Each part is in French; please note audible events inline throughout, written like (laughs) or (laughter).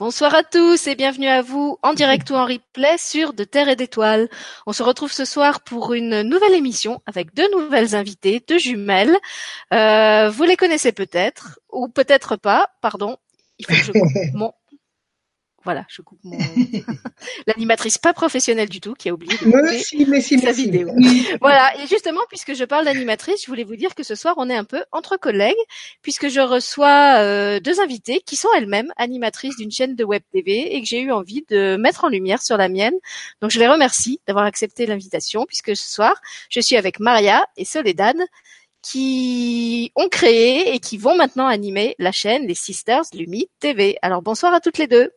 Bonsoir à tous et bienvenue à vous en direct ou en replay sur De Terre et d'Étoiles. On se retrouve ce soir pour une nouvelle émission avec deux nouvelles invitées, deux jumelles. Euh, vous les connaissez peut-être ou peut-être pas, pardon. Il faut que je (laughs) coupe mon voilà, je coupe mon (laughs) l'animatrice pas professionnelle du tout qui a oublié de couper sa vidéo. Voilà, et justement puisque je parle d'animatrice, je voulais vous dire que ce soir on est un peu entre collègues puisque je reçois euh, deux invités qui sont elles-mêmes animatrices d'une chaîne de web TV et que j'ai eu envie de mettre en lumière sur la mienne. Donc je les remercie d'avoir accepté l'invitation puisque ce soir je suis avec Maria et Soledad qui ont créé et qui vont maintenant animer la chaîne Les Sisters Lumi TV. Alors bonsoir à toutes les deux.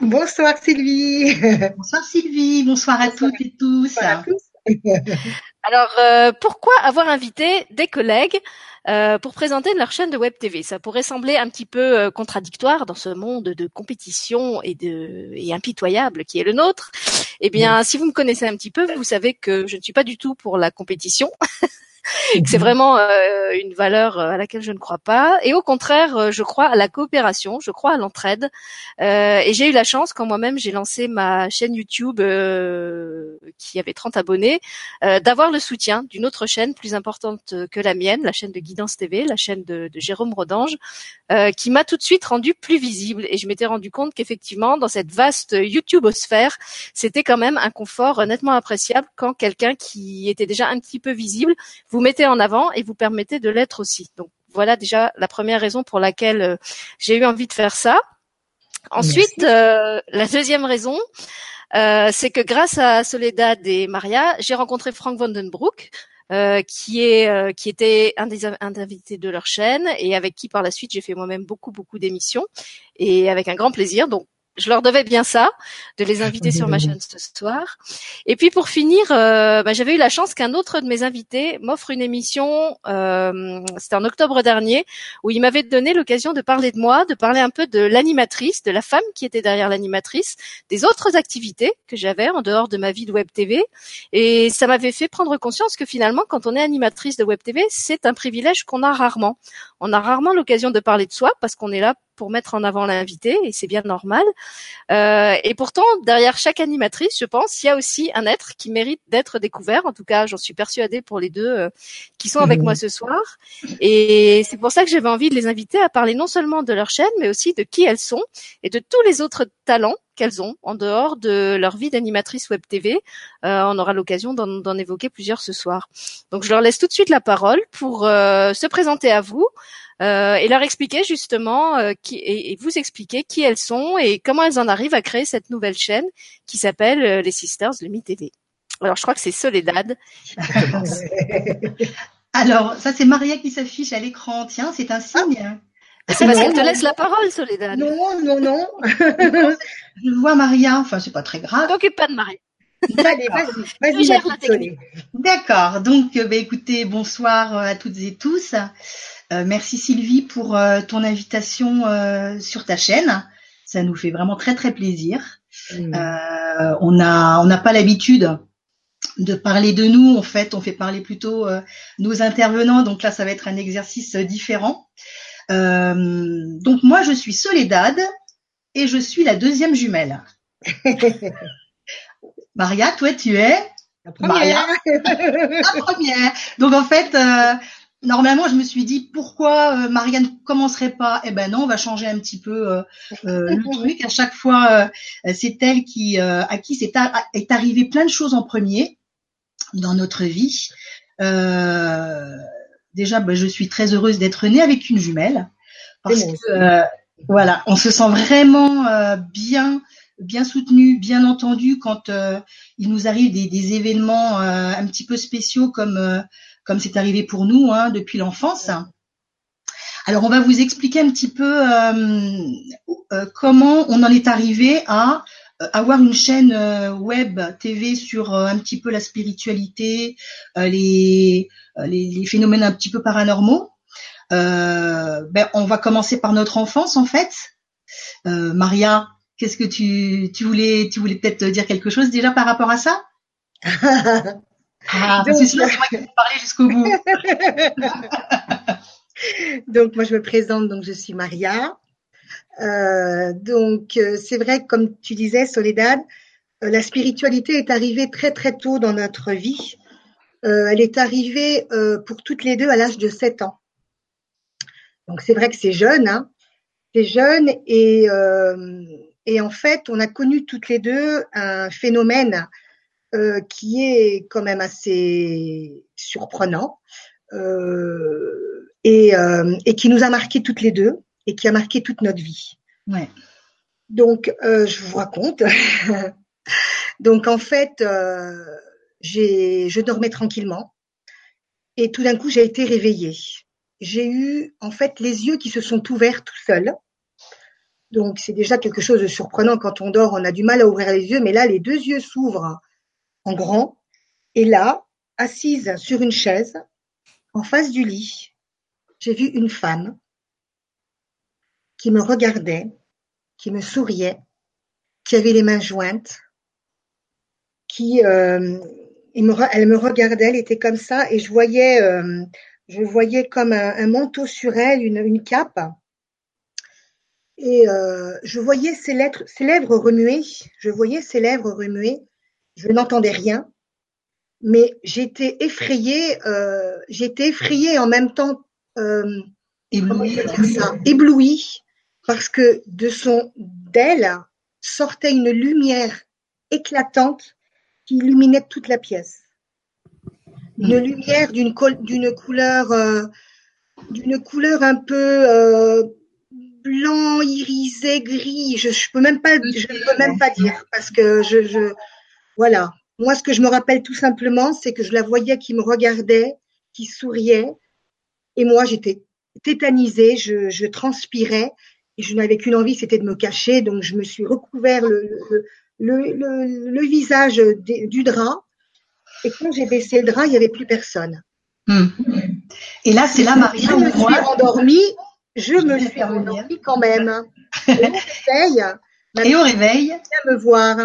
Bonsoir Sylvie. (laughs) Bonsoir Sylvie, bonsoir à toutes et tous. (laughs) Alors, euh, pourquoi avoir invité des collègues euh, pour présenter leur chaîne de web TV Ça pourrait sembler un petit peu euh, contradictoire dans ce monde de compétition et de et impitoyable qui est le nôtre. Eh bien, si vous me connaissez un petit peu, vous savez que je ne suis pas du tout pour la compétition. (laughs) c'est mhm. vraiment euh, une valeur euh, à laquelle je ne crois pas. Et au contraire, euh, je crois à la coopération, je crois à l'entraide. et j'ai eu la chance, quand moi-même j'ai lancé ma chaîne YouTube qui avait 30 abonnés, d'avoir le soutien d'une autre chaîne plus importante que la mienne, la chaîne de Guidance TV, la chaîne de, de Jérôme Rodange, qui m'a tout de suite rendu plus visible. Et je m'étais rendu compte qu'effectivement, dans cette vaste YouTubeosphère, c'était quand même un confort nettement appréciable quand quelqu'un qui était déjà un petit peu visible vous mettez en avant et vous permettez de l'être aussi. Donc voilà déjà la première raison pour laquelle euh, j'ai eu envie de faire ça. Ensuite, euh, la deuxième raison, euh, c'est que grâce à Soledad et Maria, j'ai rencontré Frank Vandenbroek, euh, qui est qui était un des, un des invités de leur chaîne et avec qui par la suite j'ai fait moi-même beaucoup beaucoup d'émissions et avec un grand plaisir. Donc je leur devais bien ça, de les inviter sur ma chaîne ce soir. Et puis pour finir, euh, bah, j'avais eu la chance qu'un autre de mes invités m'offre une émission, euh, c'était en octobre dernier, où il m'avait donné l'occasion de parler de moi, de parler un peu de l'animatrice, de la femme qui était derrière l'animatrice, des autres activités que j'avais en dehors de ma vie de web TV. Et ça m'avait fait prendre conscience que finalement, quand on est animatrice de web TV, c'est un privilège qu'on a rarement. On a rarement l'occasion de parler de soi parce qu'on est là pour mettre en avant l'invité et c'est bien normal. Euh, et pourtant, derrière chaque animatrice, je pense, il y a aussi un être qui mérite d'être découvert. En tout cas, j'en suis persuadée pour les deux euh, qui sont avec moi ce soir. Et c'est pour ça que j'avais envie de les inviter à parler non seulement de leur chaîne, mais aussi de qui elles sont et de tous les autres talents qu'elles ont en dehors de leur vie d'animatrice web TV. Euh, on aura l'occasion d'en évoquer plusieurs ce soir. Donc je leur laisse tout de suite la parole pour se présenter à vous, euh, et leur expliquer justement euh, qui, et, vous expliquer qui elles sont et comment elles en arrivent à créer cette nouvelle chaîne qui s'appelle euh, les Sisters Lumi TV. Alors je crois que c'est Soledad. (laughs) Alors ça c'est Maria qui s'affiche à l'écran. Tiens, c'est un signe. Ah, c'est parce qu'elle te laisse la parole, Soledad. Non, non, non. (laughs) je vois Maria. Enfin, c'est pas très grave. T'occupe pas de Maria. Allez, vas-y, vas-y. D'accord. Donc, bah, écoutez, bonsoir à toutes et tous. Euh, merci Sylvie pour euh, ton invitation euh, sur ta chaîne. Ça nous fait vraiment très très plaisir. Mmh. on a on n'a pas l'habitude de parler de nous. En fait, on fait parler plutôt nos intervenants. Donc là, ça va être un exercice différent. donc moi, je suis Soledad et je suis la deuxième jumelle. (laughs) Maria, toi, tu es la première. la première. Donc en fait, normalement, je me suis dit pourquoi euh, Marianne ne commencerait pas? Eh ben non, on va changer un petit peu euh, euh le (laughs) truc. À chaque fois, euh, c'est elle qui à qui c'est est arrivé plein de choses en premier dans notre vie. déjà, ben, je suis très heureuse d'être née avec une jumelle parce que voilà, on se sent vraiment bien bien soutenu, bien entendu quand il nous arrive des, des événements un petit peu spéciaux comme comme c'est arrivé pour nous hein, depuis l'enfance. Alors on va vous expliquer un petit peu euh, euh, comment on en est arrivé à euh, avoir une chaîne web TV sur un petit peu la spiritualité, les, phénomènes un petit peu paranormaux. ben, on va commencer par notre enfance en fait. Maria, qu'est-ce que tu, tu voulais tu voulais peut-être dire quelque chose déjà par rapport à ça? (laughs) Ah, donc, c'est moi qui parler jusqu'au bout. (laughs) donc, moi, je me présente, donc je suis Maria. Euh, donc, euh, c'est vrai, comme tu disais, Soledad, euh, la spiritualité est arrivée très très tôt dans notre vie. Elle est arrivée pour toutes les deux à l'âge de 7 ans. Donc, c'est vrai que c'est jeune, hein. C'est jeune et, et en fait, on a connu toutes les deux un phénomène qui est quand même assez surprenant et, et qui nous a marqué toutes les deux et qui a marqué toute notre vie. Ouais. Donc, euh, je vous raconte. (laughs) Donc, en fait, euh, j'ai, je dormais tranquillement et tout d'un coup, j'ai été réveillée. J'ai eu, en fait, les yeux qui se sont ouverts tout seuls. Donc, c'est déjà quelque chose de surprenant quand on dort, on a du mal à ouvrir les yeux, mais là, les deux yeux s'ouvrent en grand. Et là, assise sur une chaise, en face du lit, j'ai vu une femme qui me regardait, qui me souriait, qui avait les mains jointes, qui euh, elle me regardait, elle était comme ça, et je voyais, euh, je voyais comme un, manteau sur elle, une, cape, et euh, je voyais ses, ses lèvres remuer, je voyais ses lèvres remuer, je n'entendais rien, mais j'étais effrayée, j'étais effrayée en même temps éblouie, éblouie parce que de son d'elle sortait une lumière éclatante qui illuminait toute la pièce. Une mm. lumière d'une d'une couleur euh, d'une couleur un peu euh, blanc, irisé, gris. Je, je peux même pas je peux même pas dire parce que je, je voilà. Moi, ce que je me rappelle tout simplement, c'est que je la voyais qui me regardait, qui souriait, et moi, j'étais tétanisée, je, je transpirais, je n'avais qu'une envie, c'était de me cacher. Donc, je me suis recouvert le, le, visage du drap. Et quand j'ai baissé le drap, il n'y avait plus personne. Hmm. Et là, c'est là, Maria, je me suis endormie. Je, me suis endormie quand même. (laughs) Et au réveil, et au réveil, vient me voir.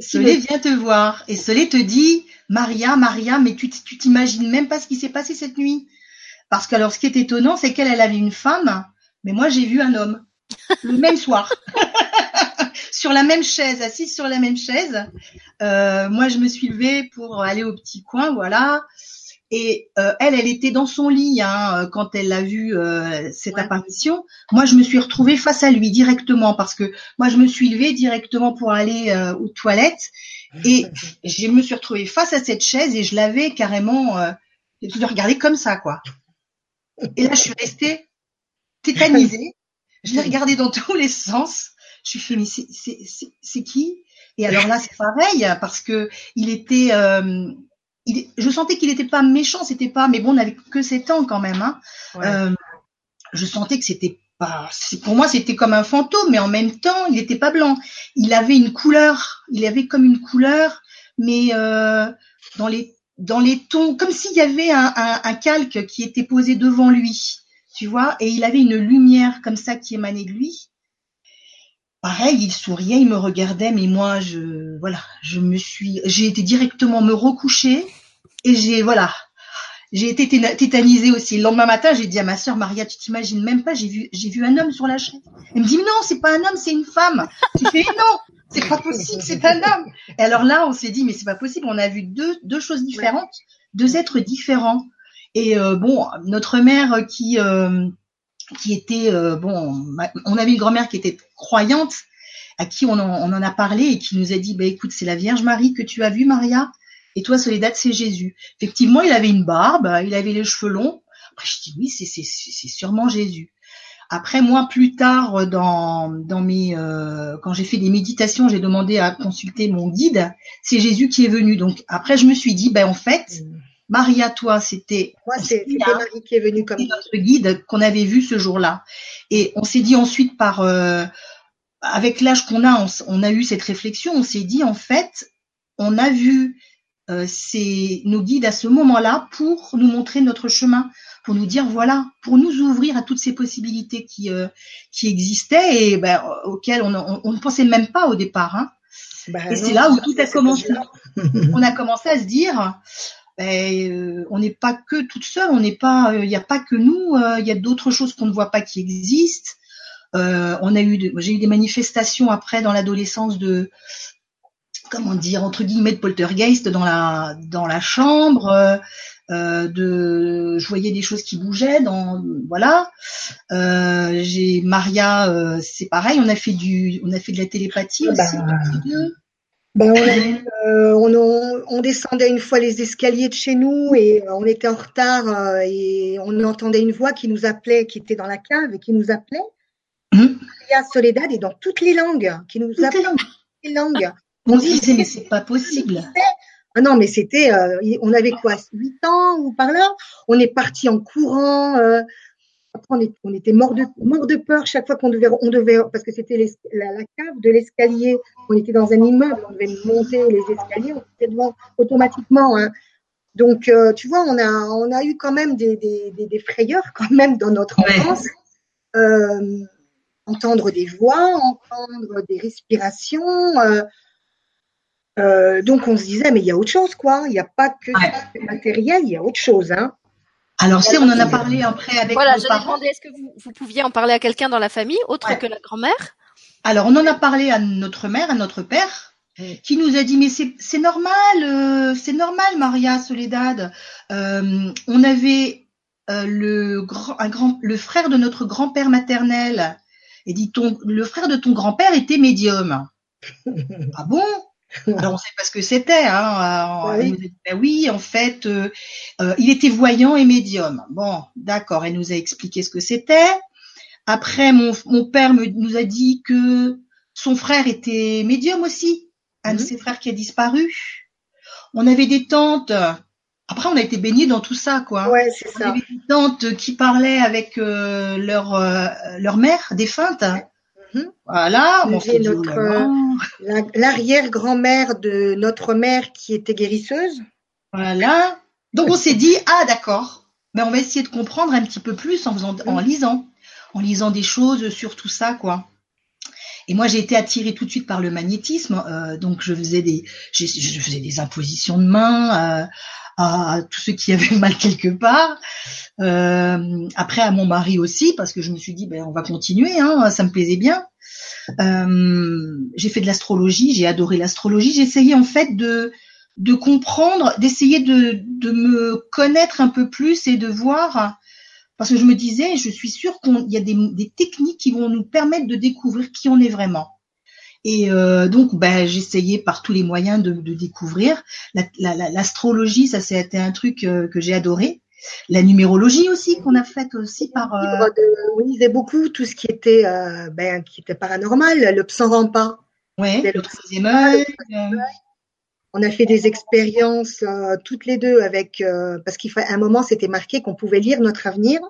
Solé vient te voir. Et Solé te dit, Maria, Maria, mais tu t'imagines même pas ce qui s'est passé cette nuit. Parce que alors, ce qui est étonnant, c'est qu'elle, elle avait une femme, mais moi, j'ai vu un homme le même (laughs) soir, (laughs) sur la même chaise, assise sur la même chaise. Euh, moi, je me suis levée pour aller au petit coin, voilà. Et euh, elle, elle était dans son lit hein, quand elle a vu euh, cette apparition. Moi, je me suis retrouvée face à lui directement parce que moi, je me suis levée directement pour aller aux toilettes et (laughs) je me suis retrouvée face à cette chaise et je l'avais carrément, euh, je regardé comme ça, quoi. Et là, je suis restée tétanisée. Je l'ai regardé dans tous les sens. Je suis fait, mais c'est qui? Et alors là, c'est pareil parce que il était, euh, il, je sentais qu'il n'était pas méchant, c'était pas, mais bon, on n'avait que 7 ans quand même. Hein. Euh, je sentais que c'était pas, pour moi, c'était comme un fantôme, mais en même temps, il n'était pas blanc. Il avait une couleur, il avait comme une couleur, mais euh, dans les dans les tons, comme s'il y avait un, un, un calque qui était posé devant lui tu vois, et il avait une lumière comme ça qui émanait de lui. Pareil, il souriait, il me regardait, mais moi, je, voilà, je me suis, j'ai été directement me recoucher et j'ai, voilà, j'ai été tétanisée aussi. Le lendemain matin, j'ai dit à ma sœur Maria, tu t'imagines même pas, j'ai vu, j'ai vu un homme sur la chaise. Elle me dit, non, c'est pas un homme, c'est une femme. Tu fais, non, c'est pas possible, c'est un homme. Et alors là, on s'est dit, mais c'est pas possible, on a vu deux, deux choses différentes, deux êtres différents. Et euh, bon, notre mère qui euh, qui était euh, bon, on avait une grand-mère qui était croyante, à qui on en, on en, a parlé et qui nous a dit, bah écoute, c'est la Vierge Marie que tu as vue, Maria, et toi, Soledad, c'est Jésus. Effectivement, il avait une barbe, il avait les cheveux longs. Après, je dis oui, c'est c'est sûrement Jésus. Après, moi, plus tard, dans, dans mes, euh, quand j'ai fait des méditations, j'ai demandé à consulter mon guide. C'est Jésus qui est venu. Donc après, je me suis dit, ben en fait, mmh. Maria, toi, c'était moi, c'était Marie qui est venue comme notre guide qu'on avait vu ce jour-là. Et on s'est dit ensuite par euh, avec l'âge qu'on a, on, a eu cette réflexion. On s'est dit en fait, on a vu euh, nos guides à ce moment-là pour nous montrer notre chemin, pour nous dire voilà, pour nous ouvrir à toutes ces possibilités qui euh, qui existaient et ben, auxquelles on, on, ne pensait même pas au départ. Hein. Ben et c'est là où tout a commencé. on a commencé à se dire ben, euh, on n'est pas que toute seule, on n'est pas, il euh, n'y a pas que nous, euh, il y a d'autres choses qu'on ne voit pas qui existent. on a eu, j'ai eu des manifestations après dans l'adolescence de comment dire entre guillemets de poltergeist dans la dans la chambre euh, de je voyais des choses qui bougeaient dans voilà. Euh, j'ai Maria euh, c'est pareil on a fait du on a fait de la télépathie bah, aussi bah, on, on, on, descendait une fois les escaliers de chez nous et on était en retard et on entendait une voix qui nous appelait qui était dans la cave et qui nous appelait hum? Maria Soledad et dans toutes les langues qui nous toutes appelait les langues. On disait mais c'est pas possible. Ah non, mais c'était, euh, on avait quoi, 8 ans ou par là On est parti en courant. Euh, après, on, est, on, était mort de, mort de peur chaque fois qu'on devait, on devait, parce que c'était la, la, cave de l'escalier. On était dans un immeuble, on devait monter les escaliers, on était devant automatiquement. Hein. Donc, euh, tu vois, on a, on a eu quand même des, des, des, des frayeurs (laughs) quand même dans notre enfance. Euh, entendre des voix, entendre des respirations. Euh, donc on se disait mais il y a autre chose quoi, il n'y a pas que matériel, il y a autre chose hein. Alors si on en a parlé après avec voilà, je demandé est-ce que vous, vous, pouviez en parler à quelqu'un dans la famille autre que la grand-mère? Alors on en a parlé à notre mère, à notre père, qui nous a dit mais c'est normal, euh, c'est normal Maria Soledad. Euh, on avait le grand, un grand, le frère de notre grand-père maternel. Et dit ton, le frère de ton grand-père était médium. (laughs) ah bon? (laughs) alors on sait pas ce que c'était. Hein. Euh, oui. Ben oui, en fait, euh, euh, il était voyant et médium. Bon, d'accord. Elle nous a expliqué ce que c'était. Après, mon, mon père me, nous a dit que son frère était médium aussi, un de mhm. ses frères qui a disparu. On avait des tantes. Après, on a été baignés dans tout ça, quoi. Ouais, c'est ça. On avait des tantes qui parlaient avec leur leur mère défunte. Voilà, on notre l'arrière-grand-mère de notre mère qui était guérisseuse. Voilà. Donc on s'est dit ah d'accord, mais on va essayer de comprendre un petit peu plus en faisant, en mhm. lisant, en lisant des choses sur tout ça quoi. Et moi, j'ai été attirée tout de suite par le magnétisme, euh, donc je faisais des, je, faisais des impositions de main euh, à, tous ceux qui avaient mal quelque part. Euh, après, à mon mari aussi, parce que je me suis dit, ben, on va continuer, hein, ça me plaisait bien. J'ai fait de l'astrologie, j'ai adoré l'astrologie. Essayé en fait de comprendre, d'essayer de, me connaître un peu plus et de voir parce que je me disais, je suis sûre qu'il y a des, techniques qui vont nous permettre de découvrir qui on est vraiment. Et euh, donc, ben, j'essayais par tous les moyens de, découvrir. L'astrologie, la, la, ça, c'était un truc euh, que j'ai adoré. La numérologie aussi qu'on a faite aussi par. Euh... on lisait beaucoup tout ce qui était, euh, ben, qui était paranormal, le psan pas. Ouais, le, troisième œil. On a fait des expériences euh, toutes les deux avec euh, parce qu'il un moment c'était marqué qu'on pouvait lire notre avenir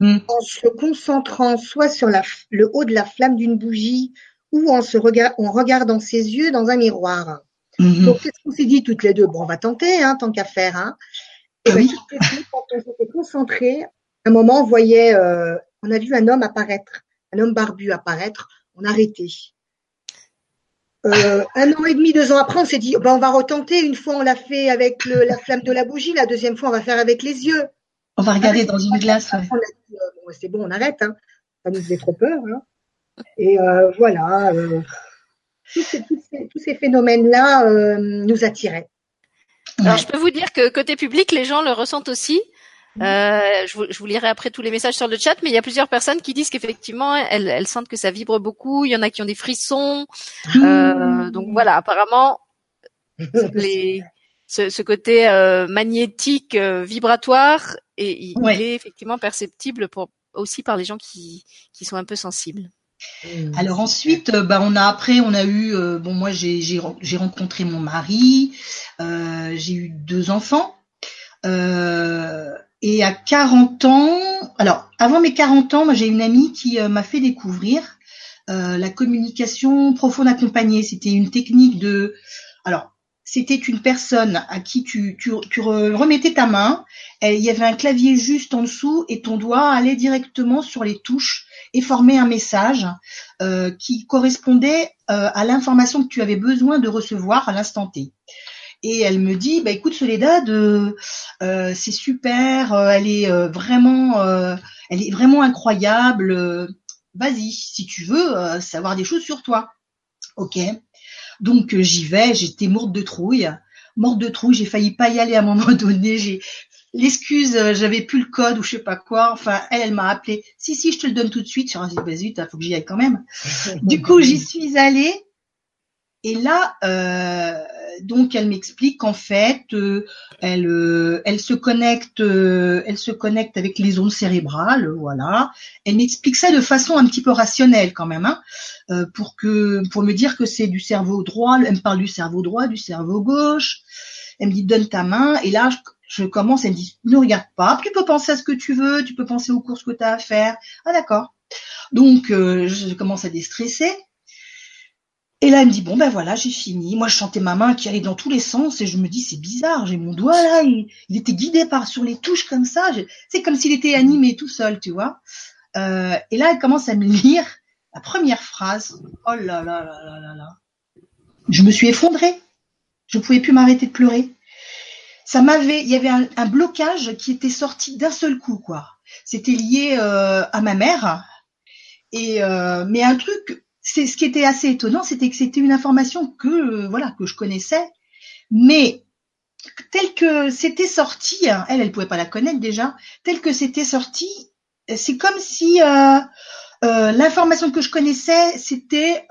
mm. en se concentrant soit sur la, le haut de la flamme d'une bougie ou en se regard, en regardant ses yeux dans un miroir. Mm-hmm. Donc qu'est-ce qu'on s'est dit toutes les deux Bon, on va tenter, hein, tant qu'à faire. Hein. Et oui. ben, quand on s'était concentré, un moment on voyait, euh, on a vu un homme apparaître, un homme barbu apparaître. On a arrêté. Euh, un an et demi, deux ans après, on s'est dit, ben, on va retenter. Une fois, on l'a fait avec le, la flamme de la bougie. La deuxième fois, on va faire avec les yeux. On va regarder dans une glace. Ouais. Euh, c'est bon, on arrête. Hein. Ça nous faisait trop peur. Hein. Et euh, voilà, tous ces, phénomènes-là nous attiraient. Alors, je peux vous dire que côté public, les gens le ressentent aussi. Euh, je, vous, je, vous, lirai après tous les messages sur le chat, mais il y a plusieurs personnes qui disent qu'effectivement, elles, elles, sentent que ça vibre beaucoup. Il y en a qui ont des frissons. Euh, donc voilà, apparemment, (laughs) les, ce, ce, côté euh, magnétique, euh, vibratoire, et il ouais. est effectivement perceptible pour, aussi par les gens qui, qui sont un peu sensibles. Alors ensuite, bah on a après, on a eu, euh, bon moi j'ai j'ai rencontré mon mari, euh, j'ai eu deux enfants. Euh, et à 40 ans, alors avant mes 40 ans, moi j'ai une amie qui m'a fait découvrir euh, la communication profonde accompagnée. C'était une technique de, alors c'était une personne à qui tu, remettais ta main, il y avait un clavier juste en dessous et ton doigt allait directement sur les touches et formait un message euh, qui correspondait euh, à l'information que tu avais besoin de recevoir à l'instant T et elle me dit bah écoute Soledad euh, euh, c'est super elle est vraiment elle est vraiment incroyable vas-y, si tu veux savoir des choses sur toi. Ok. Donc euh, j'y vais, j'étais morte de trouille, morte de trouille, j'ai failli pas y aller à un moment (laughs) donné, j'ai l'excuse, euh, j'avais plus le code ou je sais pas quoi. Enfin, elle, elle m'a appelé. Si, si, je te le donne tout de suite. Je suis dit, bah, zut, faut que j'y aille quand même. (laughs) du coup, j'y suis allée. Et là, euh, donc, elle m'explique qu'en fait, euh, elle, euh, elle se connecte, elle se connecte avec les ondes cérébrales, voilà. Elle m'explique ça de façon un petit peu rationnelle quand même, hein, pour que, pour me dire que c'est du cerveau droit. Elle me parle du cerveau droit, du cerveau gauche. Elle me dit donne ta main. Et là, je commence, elle me dit, ne regarde pas, tu peux penser à ce que tu veux, tu peux penser aux courses que tu as à faire. Ah d'accord. Donc euh, je commence à déstresser. Et là, elle me dit, bon ben voilà, j'ai fini. Moi, je chantais ma main qui allait dans tous les sens et je me dis, c'est bizarre, j'ai mon doigt là, il, était guidé par sur les touches comme ça. C'est comme s'il était animé tout seul, tu vois. Euh, et là, elle commence à me lire la première phrase. Oh là là là là là là. Je me suis effondrée. Je pouvais plus m'arrêter de pleurer ça m'avait, il y avait un, blocage qui était sorti d'un seul coup, quoi. C'était lié euh, à ma mère. Et euh, mais un truc, c'est ce qui était assez étonnant, c'était que c'était une information que euh, voilà que je connaissais, mais tel que c'était sorti, hein, elle, elle pouvait pas la connaître déjà, tel que c'était sorti, c'est comme si l'information que je connaissais, c'était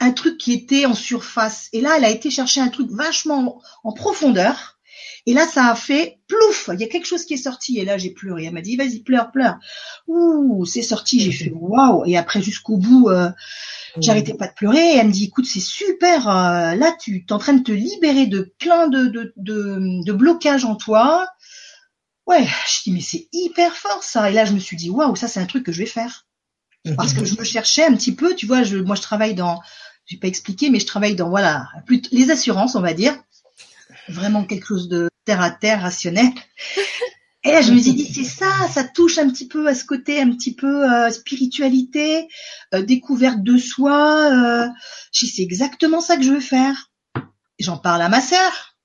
un truc qui était en surface. Et là, elle a été chercher un truc vachement en profondeur. Et là, ça a fait plouf. Il y a quelque chose qui est sorti. Et là, j'ai pleuré. Elle m'a dit, vas-y, pleure, pleure. Ouh, c'est sorti. J'ai fait waouh. Et après, jusqu'au bout, euh, j'arrêtais pas de pleurer. Et elle me dit, écoute, c'est super. Euh, là, tu es en train de te libérer de plein de, de, de, de blocages en toi. Ouais, je dis, mais c'est hyper fort ça. Et là, je me suis dit, waouh, ça, c'est un truc que je vais faire parce que je me cherchais un petit peu, tu vois, je, moi je travaille dans, j'ai pas expliqué, mais je travaille dans voilà, plus, les assurances, on va dire, vraiment quelque chose de terre à terre, rationnel. Et là, je me suis dit, c'est ça, ça touche un petit peu à ce côté, un petit peu euh, spiritualité, euh, découverte de soi. Euh, c'est exactement ça que je veux faire. J'en parle à ma sœur.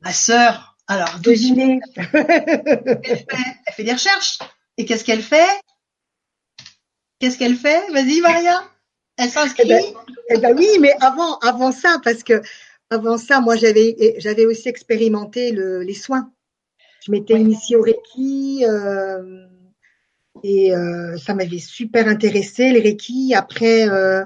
Ma sœur, alors, (laughs) elle, fait, elle fait des recherches. Et qu'est-ce qu'elle fait? Qu'est-ce qu'elle fait? Vas-y, Maria. Elle s'inscrit. Eh ben, eh ben, oui, mais avant, avant ça, parce que avant ça, moi, j'avais, j'avais aussi expérimenté le, les soins. Je m'étais initiée au Reiki euh, et euh, ça m'avait super intéressé les Reiki. Après, euh,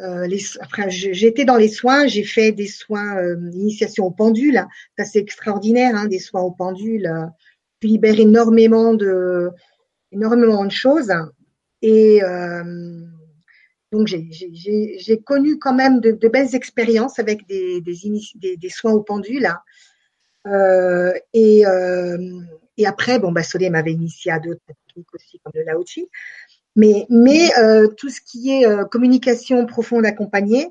euh les, après j'étais dans les soins, j'ai fait des soins euh, initiation au pendule. Ça c'est extraordinaire, hein, des soins au pendule. Tu libères énormément de énormément de choses. Et euh, donc j'ai connu quand même de, de, belles expériences avec des, des, des, soins au pendule. Hein. Euh, et, euh, et après, bon, bah, m'avait initié à d'autres techniques aussi, comme le Lao Mais, mais euh, tout ce qui est euh, communication profonde accompagnée,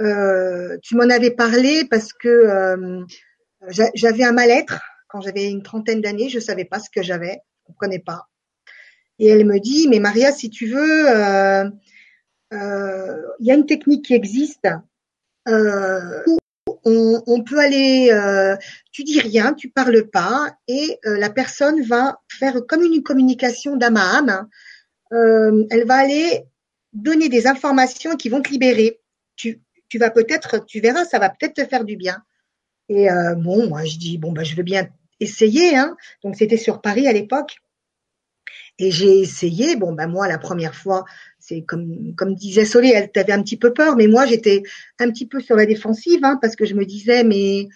euh, tu m'en avais parlé parce que euh, j'avais un mal-être quand j'avais une trentaine d'années, je savais pas ce que j'avais, je comprenais pas. Et elle me dit, mais Maria, si tu veux, il y a une technique qui existe. Euh, on, on, peut aller, euh, tu dis rien, tu parles pas, et euh, la personne va faire comme une communication d'âme à âme. Euh, elle va aller donner des informations qui vont te libérer. Tu, tu vas peut-être, tu verras, ça va peut-être te faire du bien. Et bon, moi je dis bon bah je veux bien essayer. Hein. Donc c'était sur Paris à l'époque. Et j'ai essayé. Bon, ben moi, la première fois, c'est comme disait Solé, elle t'avait un petit peu peur, mais moi, j'étais un petit peu sur la défensive, hein, parce que je me disais, mais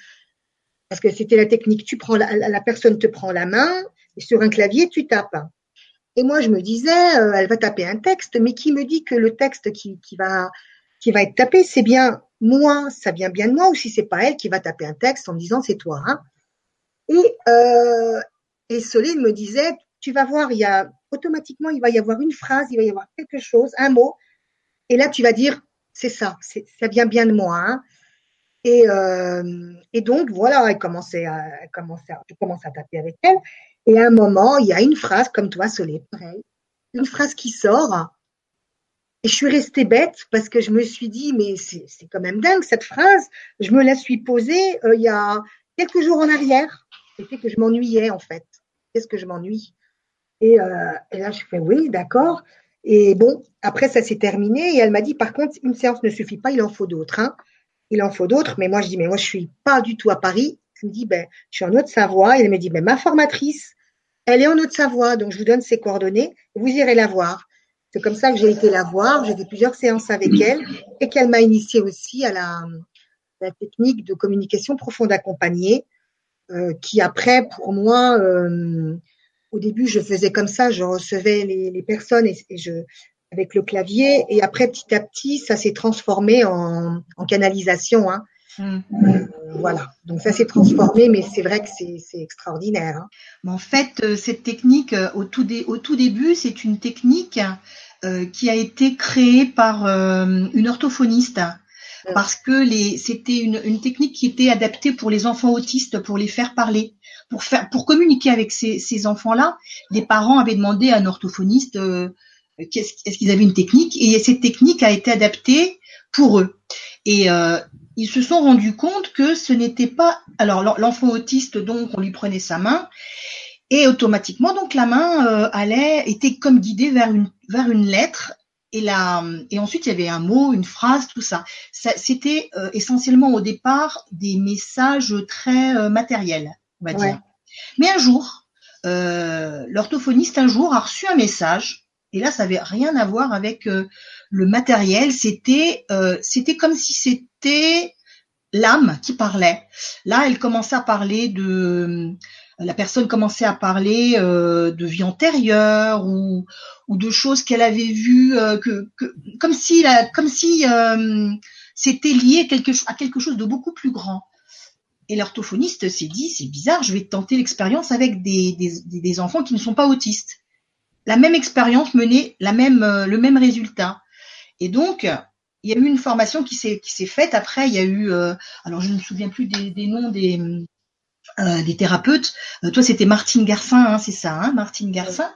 parce que c'était la technique, tu prends la, personne te prend la main et sur un clavier, tu tapes. Et moi, je me disais, euh, elle va taper un texte, mais qui me dit que le texte qui, qui va qui va être tapé, c'est bien moi, ça vient bien de moi, ou si c'est pas elle qui va taper un texte en me disant c'est toi. Hein. Et euh, et Solé me disait, tu vas voir, il y a automatiquement, il va y avoir une phrase, il va y avoir quelque chose, un mot, et là tu vas dire, c'est ça, ça vient bien de moi. Hein. Et, euh, et donc voilà, elle commençait à, à, je commence à taper avec elle, et à un moment, il y a une phrase comme toi, Soleil, pareil, une phrase qui sort. Et je suis restée bête parce que je me suis dit, mais c'est quand même dingue cette phrase. Je me la suis posée euh, il y a quelques jours en arrière. C'était que je m'ennuyais en fait. Qu'est-ce que je m'ennuie? Et, euh, et là, je fais oui, d'accord. Et bon, après, ça s'est terminé. Et elle m'a dit, par contre, une séance ne suffit pas, il en faut d'autres. Hein. Il en faut d'autres. Mais moi, je dis, mais moi, je suis pas du tout à Paris. Elle me dit, ben, je suis en Haute-Savoie. Et elle me dit, ben, ma formatrice, elle est en Haute-Savoie. Donc, je vous donne ses coordonnées. Vous irez la voir. C'est comme ça que j'ai été la voir. J'ai fait plusieurs séances avec elle et qu'elle m'a initiée aussi à la, la, technique de communication profonde accompagnée, euh, qui après, pour moi, euh, au début, je faisais comme ça, je recevais les, les personnes et, et, je avec le clavier, et après, petit à petit, ça s'est transformé en, en canalisation. Hein. Mmh. Euh, voilà, donc ça s'est transformé, mais c'est vrai que c'est extraordinaire. Hein. Mais en fait, euh, cette technique, euh, au tout, dé, au tout début, c'est une technique euh, qui a été créée par euh, une orthophoniste. Parce que les, c'était une, une, technique qui était adaptée pour les enfants autistes, pour les faire parler pour faire, pour communiquer avec ces, ces enfants-là, les parents avaient demandé à un orthophoniste euh, qu'est-ce, est-ce qu'ils avaient une technique? Et cette technique a été adaptée pour eux. Et euh, ils se sont rendus compte que ce n'était pas alors l'enfant autiste donc on lui prenait sa main et automatiquement donc la main euh, allait était comme guidée vers une vers une lettre et la et ensuite il y avait un mot une phrase tout ça, ça c'était euh, essentiellement au départ des messages très euh, matériels on va ouais. dire. Mais un jour, euh, l'orthophoniste un jour a reçu un message, et là ça avait rien à voir avec euh, le matériel, c'était euh, c'était comme si c'était l'âme qui parlait. Là, elle commençait à parler de la personne commençait à parler euh, de vie antérieure ou, ou de choses qu'elle avait vues euh, que, comme si la, comme si euh, c'était lié quelque, à quelque chose de beaucoup plus grand. Et l'orthophoniste s'est dit, c'est bizarre, je vais tenter l'expérience avec des, des, enfants qui ne sont pas autistes. La même expérience menait la même, le même résultat. Et donc, il y a eu une formation qui s'est faite. Après, il y a eu, alors je ne me souviens plus des, des noms des euh, des thérapeutes. Euh, toi, c'était Martine Garcin, hein, c'est ça, hein, Martine Garcin.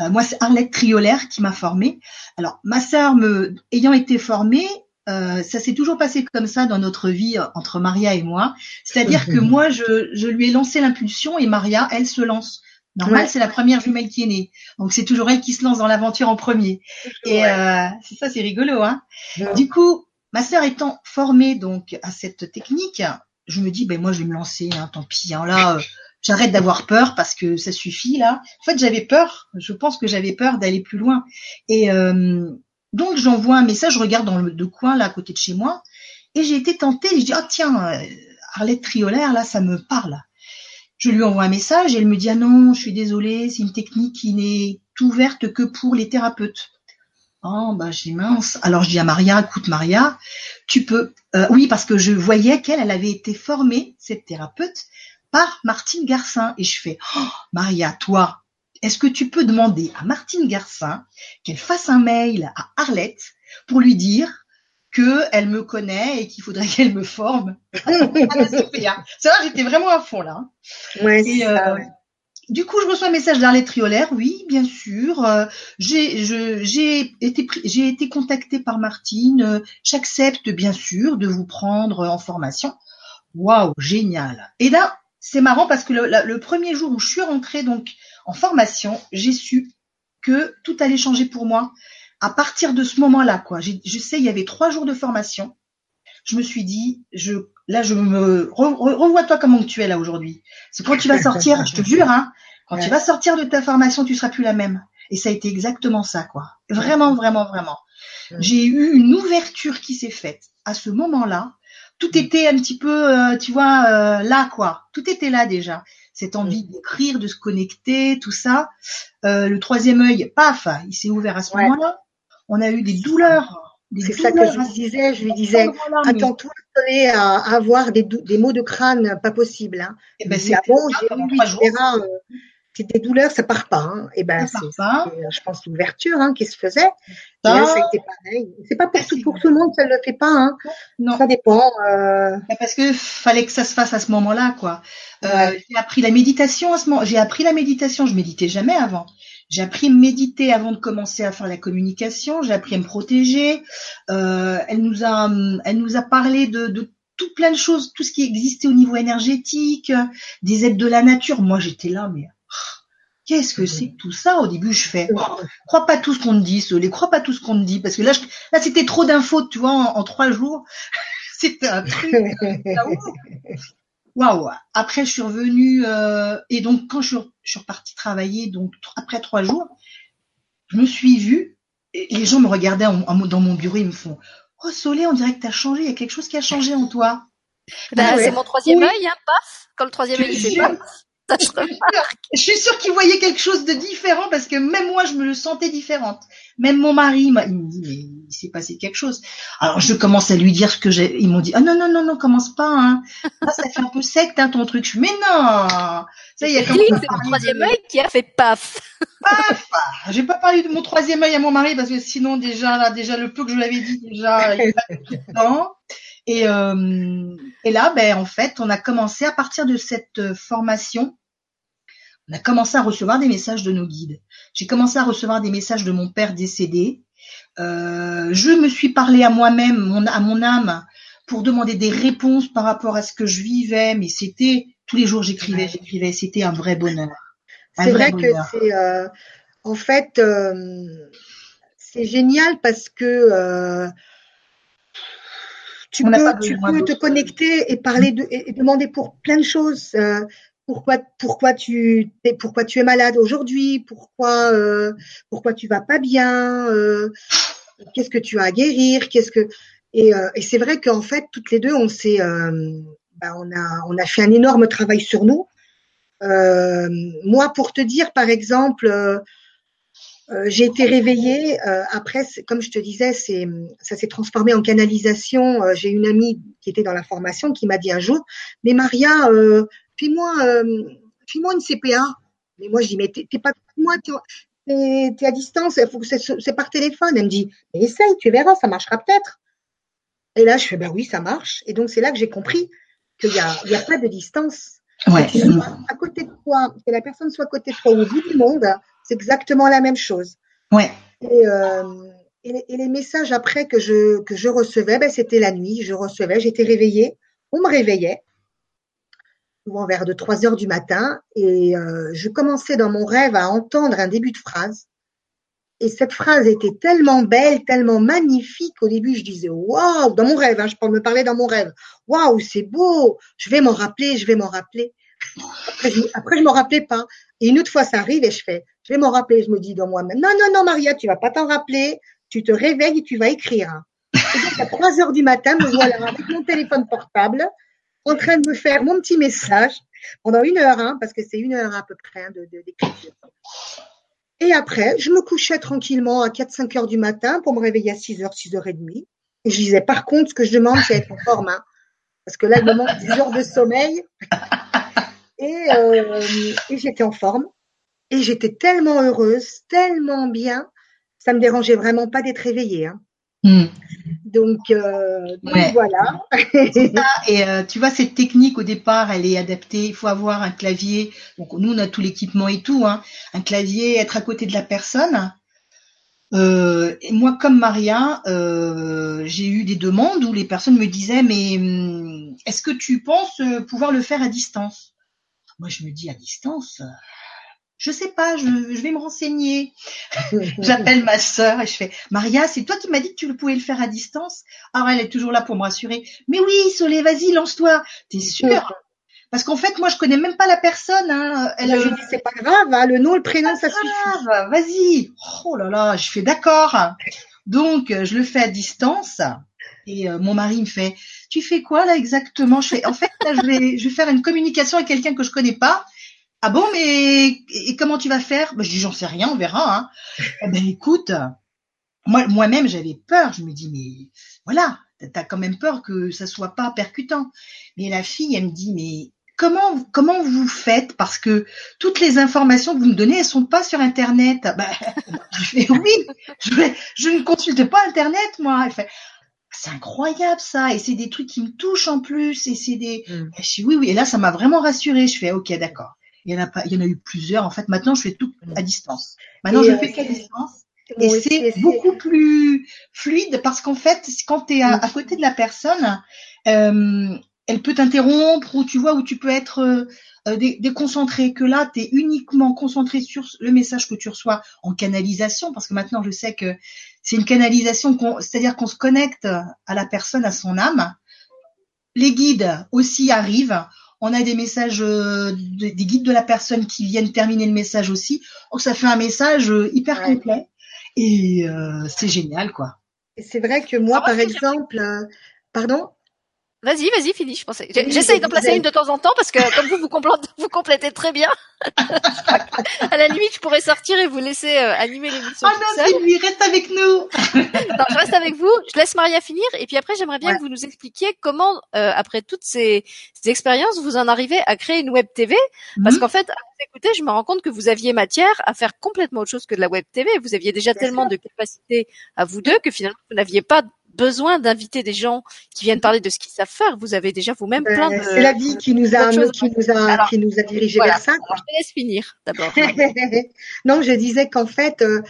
Euh, moi, c'est Arlette Triolaire qui m'a formée. Alors, ma sœur, me, ayant été formée, euh, ça s'est toujours passé comme ça dans notre vie entre Maria et moi. C'est-à-dire que (laughs) moi, je, je lui ai lancé l'impulsion et Maria, elle se lance. Normal, ouais. c'est la première jumelle qui est née. Donc c'est toujours elle qui se lance dans l'aventure en premier. Et ouais. euh, c'est ça, c'est rigolo. Hein ouais. Du coup, ma sœur étant formée donc à cette technique, je me dis, ben moi je vais me lancer. Hein, tant pis. Hein, là, euh, j'arrête d'avoir peur parce que ça suffit là. En fait, j'avais peur. Je pense que j'avais peur d'aller plus loin. Et euh, donc j'envoie un message. Je regarde dans le coin là à côté de chez moi et j'ai été tentée. Je dis, ah oh, tiens, euh, Arlette Triolaire là, ça me parle. Je lui envoie un message et elle me dit ah non, je suis désolée, c'est une technique qui n'est ouverte que pour les thérapeutes. Oh bah j'ai mince. Alors je dis à Maria, écoute Maria, tu peux. Euh, oui parce que je voyais qu'elle, elle avait été formée cette thérapeute par Martine Garcin et je fais oh, Maria, toi, est-ce que tu peux demander à Martine Garcin qu'elle fasse un mail à Arlette pour lui dire qu'elle me connaît et qu'il faudrait qu'elle me forme. c'est vrai, j'étais vraiment à fond là. Ouais, et, euh, ça, ouais. Du coup, je reçois un message d'Arlette Triolaire. Oui, bien sûr. Euh, j'ai, été, été contactée par Martine. Euh, J'accepte bien sûr de vous prendre en formation. Waouh, génial. Et là, c'est marrant parce que le premier jour où je suis rentrée donc en formation, j'ai su que tout allait changer pour moi à partir de ce moment-là, quoi, je sais, il y avait trois jours de formation. Je me suis dit, je, là, je me re, re, revois-toi comment tu es là aujourd'hui. C'est quand tu vas sortir, je te jure, hein, quand ouais. tu vas sortir de ta formation, tu seras plus la même. Et ça a été exactement ça, quoi. Vraiment, vraiment, vraiment. Ouais. J'ai eu une ouverture qui s'est faite à ce moment-là. Tout était un petit peu, euh, tu vois, euh, là, quoi. Tout était là déjà. Cette envie d'écrire, de se connecter, tout ça. Euh, le troisième œil, paf, il s'est ouvert à ce ouais. moment-là on a eu des douleurs. C'est ça que je lui disais. Je lui disais, attends-toi à avoir des, des maux de crâne pas possible. Hein. Et ben, c'est bon, j'ai eu, euh, des douleurs, ça part pas. Hein. Et ben, c'est, je pense, l'ouverture hein, qui se faisait. Et là, ça a été pareil. C'est pas pour tout, pour tout le monde, ça le fait pas. Hein. Non. Ça dépend. Euh... Parce que fallait que ça se fasse à ce moment-là, quoi. Euh, ouais. J'ai appris la méditation à ce moment. J'ai appris la méditation. Je méditais jamais avant. J'ai appris à méditer avant de commencer à faire la communication. J'ai appris à me protéger. Euh, elle nous a, elle nous a parlé de, de tout plein de choses, tout ce qui existait au niveau énergétique, des aides de la nature. Moi, j'étais là, mais qu'est-ce que c'est tout ça? Au début, je fais, oh, crois pas tout ce qu'on te dit, Solé, crois pas tout ce qu'on te dit, parce que là, là, c'était trop d'infos, tu vois, en, trois jours, (laughs) c'était un truc. (laughs) Waouh Après, je suis revenue euh, et donc quand je, je suis repartie travailler, donc après trois jours, je me suis vue et les gens me regardaient dans mon bureau, ils me font Oh Solé, on dirait que tu as changé, il y a quelque chose qui a changé en toi. Bah, c'est mon troisième œil, hein, paf. Quand le troisième œil, il fait pas. Je suis sûre qu'il voyait quelque chose de différent parce que même moi, je me le sentais différente. Même mon mari, il me dit, mais il s'est passé quelque chose. Alors, je commence à lui dire ce que j'ai. Ils m'ont dit, ah non, non, non, non, commence pas. Hein. Ah, ça fait un peu sec, hein, ton truc. Je mais non Ça y est, c'est mon troisième œil qui a fait paf. Paf J'ai pas parlé de mon troisième œil à mon mari parce que sinon, déjà, là, déjà, le peu que je lui avais dit, déjà, il a tout (laughs) le temps. Et, euh, et là, ben, en fait, on a commencé à partir de cette euh, formation, on a commencé à recevoir des messages de nos guides. J'ai commencé à recevoir des messages de mon père décédé. Euh, je me suis parlé à moi-même, mon, à mon âme, pour demander des réponses par rapport à ce que je vivais. Mais c'était tous les jours, j'écrivais, j'écrivais. C'était un vrai bonheur. C'est vrai, que c'est, euh, en fait, euh, c'est génial parce que tu peux, tu peux te connecter et parler de, et demander pour plein de choses. Euh, pourquoi, pourquoi tu, es, pourquoi tu es malade aujourd'hui Pourquoi, euh, pourquoi tu vas pas bien euh, Qu'est-ce que tu as à guérir Qu'est-ce que et, euh, et c'est vrai qu'en fait toutes les deux on s'est, euh, bah, on a, on a fait un énorme travail sur nous. moi, pour te dire, par exemple, euh, j'ai été réveillée. Euh, après, comme je te disais, c'est, ça s'est transformé en canalisation. Euh, j'ai une amie qui était dans la formation qui m'a dit un jour, mais Maria, fais-moi, fais-moi une CPA. Mais moi, je dis, mais t'es, pas, moi, t'es, t'es, à distance. Faut que c'est, par téléphone. Elle me dit, mais essaye, tu verras, ça marchera peut-être. Et là, je fais, ben oui, ça marche. Et donc, c'est là que j'ai compris qu'il y a, il y a pas de distance. Ouais. à côté de toi, que la personne soit à côté de toi au bout du monde, c'est exactement la même chose. Ouais. Et, euh, et, les, messages après que je, que je recevais, ben, c'était la nuit. Je recevais, j'étais réveillée. On me réveillait, souvent vers de 3 heures du matin, et euh, je commençais dans mon rêve à entendre un début de phrase. Et cette phrase était tellement belle, tellement magnifique. Au début, je disais waouh dans mon rêve. Hein, je me parler dans mon rêve. Waouh, c'est beau. Je vais m'en rappeler. Je vais m'en rappeler. Après, je, après, je m'en rappelais pas. Et une autre fois, ça arrive et je fais, je vais m'en rappeler. Je me dis dans moi-même, non, non, non, Maria, tu vas pas t'en rappeler. Tu te réveilles et tu vas écrire. Et donc, à 3 heures du matin, me voilà avec mon téléphone portable, en train de me faire mon petit message pendant une heure, hein, parce que c'est une heure à peu près hein, de, d'écriture. Et après, je me couchais tranquillement à 4-5 heures du matin pour me réveiller à 6 heures, 6 heures et demie. Et je disais, par contre, ce que je demande, c'est être en forme. Hein, parce que là, il me manque 10 heures de sommeil. Et, euh, et j'étais en forme. Et j'étais tellement heureuse, tellement bien. Ça me dérangeait vraiment pas d'être réveillée. Hein. Hmm. Donc, euh, voilà. (laughs) Et euh, tu vois, cette technique au départ, elle est adaptée. Il faut avoir un clavier. Donc nous, on a tout l'équipement et tout. Hein. Un clavier, être à côté de la personne. Euh, et moi, comme Maria, j'ai eu des demandes où les personnes me disaient, mais hum, est-ce que tu penses pouvoir le faire à distance? Moi, je me dis à distance? Je sais pas, je, vais me renseigner. (laughs) J'appelle ma sœur et je fais Maria, c'est toi qui m'as dit que tu pouvais le faire à distance? Alors elle est toujours là pour me rassurer. Mais oui, Solé, vas-y, lance-toi. T'es sûre? Parce qu'en fait, moi, je connais même pas la personne. Hein. Elle, je dis, c'est pas grave, hein, le nom, le prénom, ça suffit. Vas-y. Oh là là, je fais d'accord. Donc, je le fais à distance. Et euh, mon mari me fait, tu fais quoi là exactement? Je fais, en fait, là, je vais, je vais faire une communication avec quelqu'un que je connais pas. Ah bon, mais et comment tu vas faire? Ben, Je dis, j'en sais rien, on verra. Hein. Eh ben écoute, moi, moi-même, j'avais peur. Je me dis, mais voilà, t'as quand même peur que ça soit pas percutant. Mais la fille, elle me dit, mais comment comment vous faites? Parce que toutes les informations que vous me donnez elles sont pas sur internet bah, (laughs) je fais oui je, je ne consulte pas internet moi elle fait c'est incroyable ça et c'est des trucs qui me touchent en plus et c'est des mm. je dis oui oui et là ça m'a vraiment rassurée je fais ok d'accord il y en a pas il y en a eu plusieurs. En fait maintenant je fais tout à distance. Maintenant je euh, fais qu'à distance. et c'est beaucoup plus fluide parce qu'en fait quand tu es à, à, côté de la personne euh, elle peut t'interrompre ou tu vois où tu peux être euh, euh, déconcentré, que là, tu es uniquement concentré sur le message que tu reçois en canalisation, parce que maintenant, je sais que c'est une canalisation, c'est-à-dire qu'on se connecte à la personne, à son âme. Les guides aussi arrivent. On a des messages, euh, des guides de la personne qui viennent terminer le message aussi. Donc ça fait un message euh, hyper complet et euh, c'est génial quoi. C'est vrai que moi, par exemple, pardon? Vas-y, vas-y, finis. Je pensais. J'essaye d'en placer une de temps en temps parce que comme vous vous complétez, vous complétez très bien. (laughs) à la limite, je pourrais sortir et vous laisser euh, animer l'émission. Ah non, Sylvie, reste avec nous. (laughs) non, je reste avec vous. Je laisse Maria finir et puis après, j'aimerais bien que vous nous expliquiez comment, euh, après toutes ces, ces, expériences, vous en arrivez à créer une web TV. Parce mhm. qu'en fait, écouter, je me rends compte que vous aviez matière à faire complètement autre chose que de la web TV. Vous aviez déjà tellement de capacités à vous deux que finalement, vous n'aviez pas besoin d'inviter des gens qui viennent parler de ce qu'ils savent faire. Vous avez déjà vous-même plein ben, de. C'est la vie qui nous a, qui nous a, qui nous a dirigé vers ça. je te laisse finir d'abord. (laughs) non, je disais qu'en fait, euh,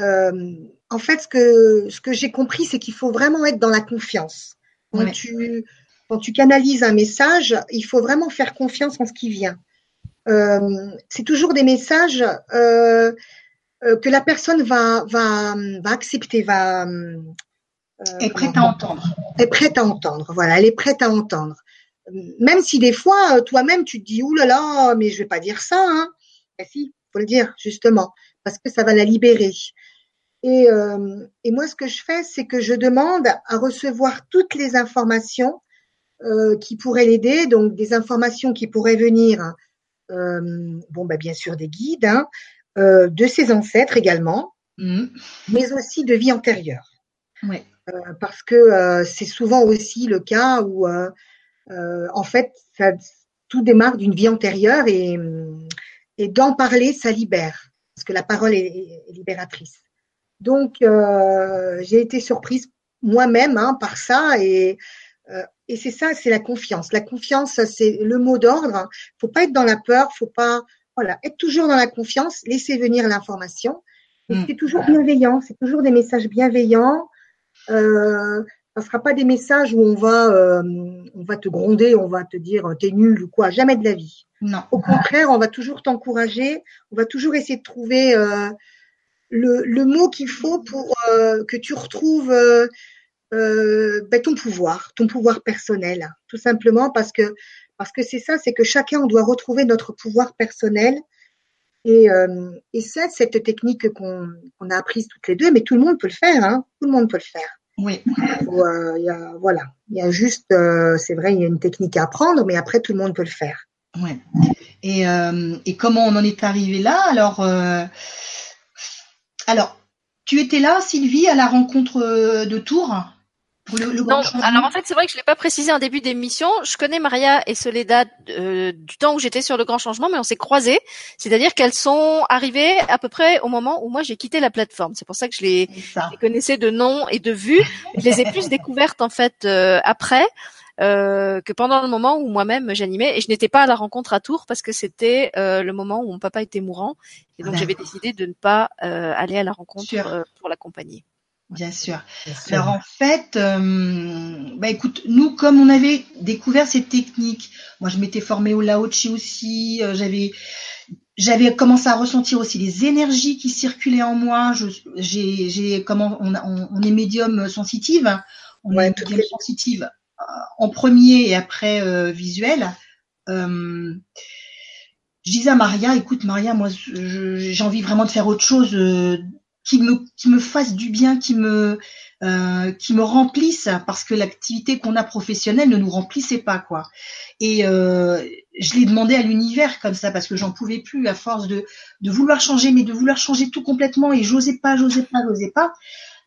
euh, en fait, ce que ce que j'ai compris, c'est qu'il faut vraiment être dans la confiance. Quand tu quand tu canalises un message, il faut vraiment faire confiance en ce qui vient. Euh, c'est toujours des messages euh, euh que la personne va va va accepter, va euh, est prête à entendre. Est prête à entendre. Voilà, elle est prête à entendre. Même si des fois, euh, toi-même, tu te dis, ouh là là, mais je vais pas dire ça. Hein. Ben si, faut le dire justement, parce que ça va la libérer. Et, euh, et moi, ce que je fais, c'est que je demande à recevoir toutes les informations euh, qui pourraient l'aider, donc des informations qui pourraient venir, euh, bon, bah, bien sûr, des guides, hein, euh, de ses ancêtres également, mmh. mais aussi de vie antérieure. Ouais. Euh, parce que euh, c'est souvent aussi le cas où, euh, en fait, ça, tout démarre d'une vie antérieure et, et d'en parler, ça libère, parce que la parole est, est libératrice. Donc, j'ai été surprise moi-même hein, par ça et et c'est ça, c'est la confiance. La confiance, c'est le mot d'ordre. Faut pas être dans la peur, faut pas, voilà, être toujours dans la confiance, laisser venir l'information. Et mmh. c'est toujours bienveillant, c'est toujours des messages bienveillants. Euh, ça sera pas des messages où on va, euh, on va te gronder, on va te dire t'es nul ou quoi. Jamais de la vie. Non. Au contraire, on va toujours t'encourager. On va toujours essayer de trouver euh, le, le, mot qu'il faut pour euh, que tu retrouves ben, ton pouvoir, ton pouvoir personnel, tout simplement parce que parce que c'est ça, c'est que chacun on doit retrouver notre pouvoir personnel. Et, et c'est cette technique qu'on a apprise toutes les deux, mais tout le monde peut le faire, hein. Tout le monde peut le faire. Oui. Euh, y a, voilà, il y a juste, euh, c'est vrai, il y a une technique à apprendre, mais après tout le monde peut le faire. Ouais. Et, euh, et comment on en est arrivé là? Alors, euh, alors, tu étais là, Sylvie, à la rencontre de Tours? Non, alors en fait, c'est vrai que je l'ai pas précisé en début d'émission. Je connais Maria et Soledad euh, du temps où j'étais sur le Grand Changement, mais on s'est croisés. C'est-à-dire qu'elles sont arrivées à peu près au moment où moi j'ai quitté la plateforme. C'est pour ça que je les, connaissais de nom et de vue. Je les ai plus découvertes en fait euh, après. Euh, que pendant le moment où moi-même j'animais et je n'étais pas à la rencontre à Tours parce que c'était euh, le moment où mon papa était mourant et donc j'avais décidé de ne pas euh, aller à la rencontre pour l'accompagner. Bien sûr. Alors en fait, euh, bah écoute, nous comme on avait découvert cette technique, moi je m'étais formée au Lao-Chi aussi, euh, j'avais j'avais commencé à ressentir aussi les énergies qui circulaient en moi. J'ai j'ai comment on, on, on, est médium sensitive, hein. on est médium sensitive euh, en premier et après euh, visuel. Euh, je disais à Maria, écoute Maria, moi j'ai envie vraiment de faire autre chose qui me qui me fasse du bien, qui me euh, qui me remplisse parce que l'activité qu'on a professionnelle ne nous remplissait pas quoi. Et euh, je l'ai demandé à l'univers comme ça parce que j'en pouvais plus à force de de vouloir changer mais de vouloir changer tout complètement et j'osais pas, j'osais pas, j'osais pas.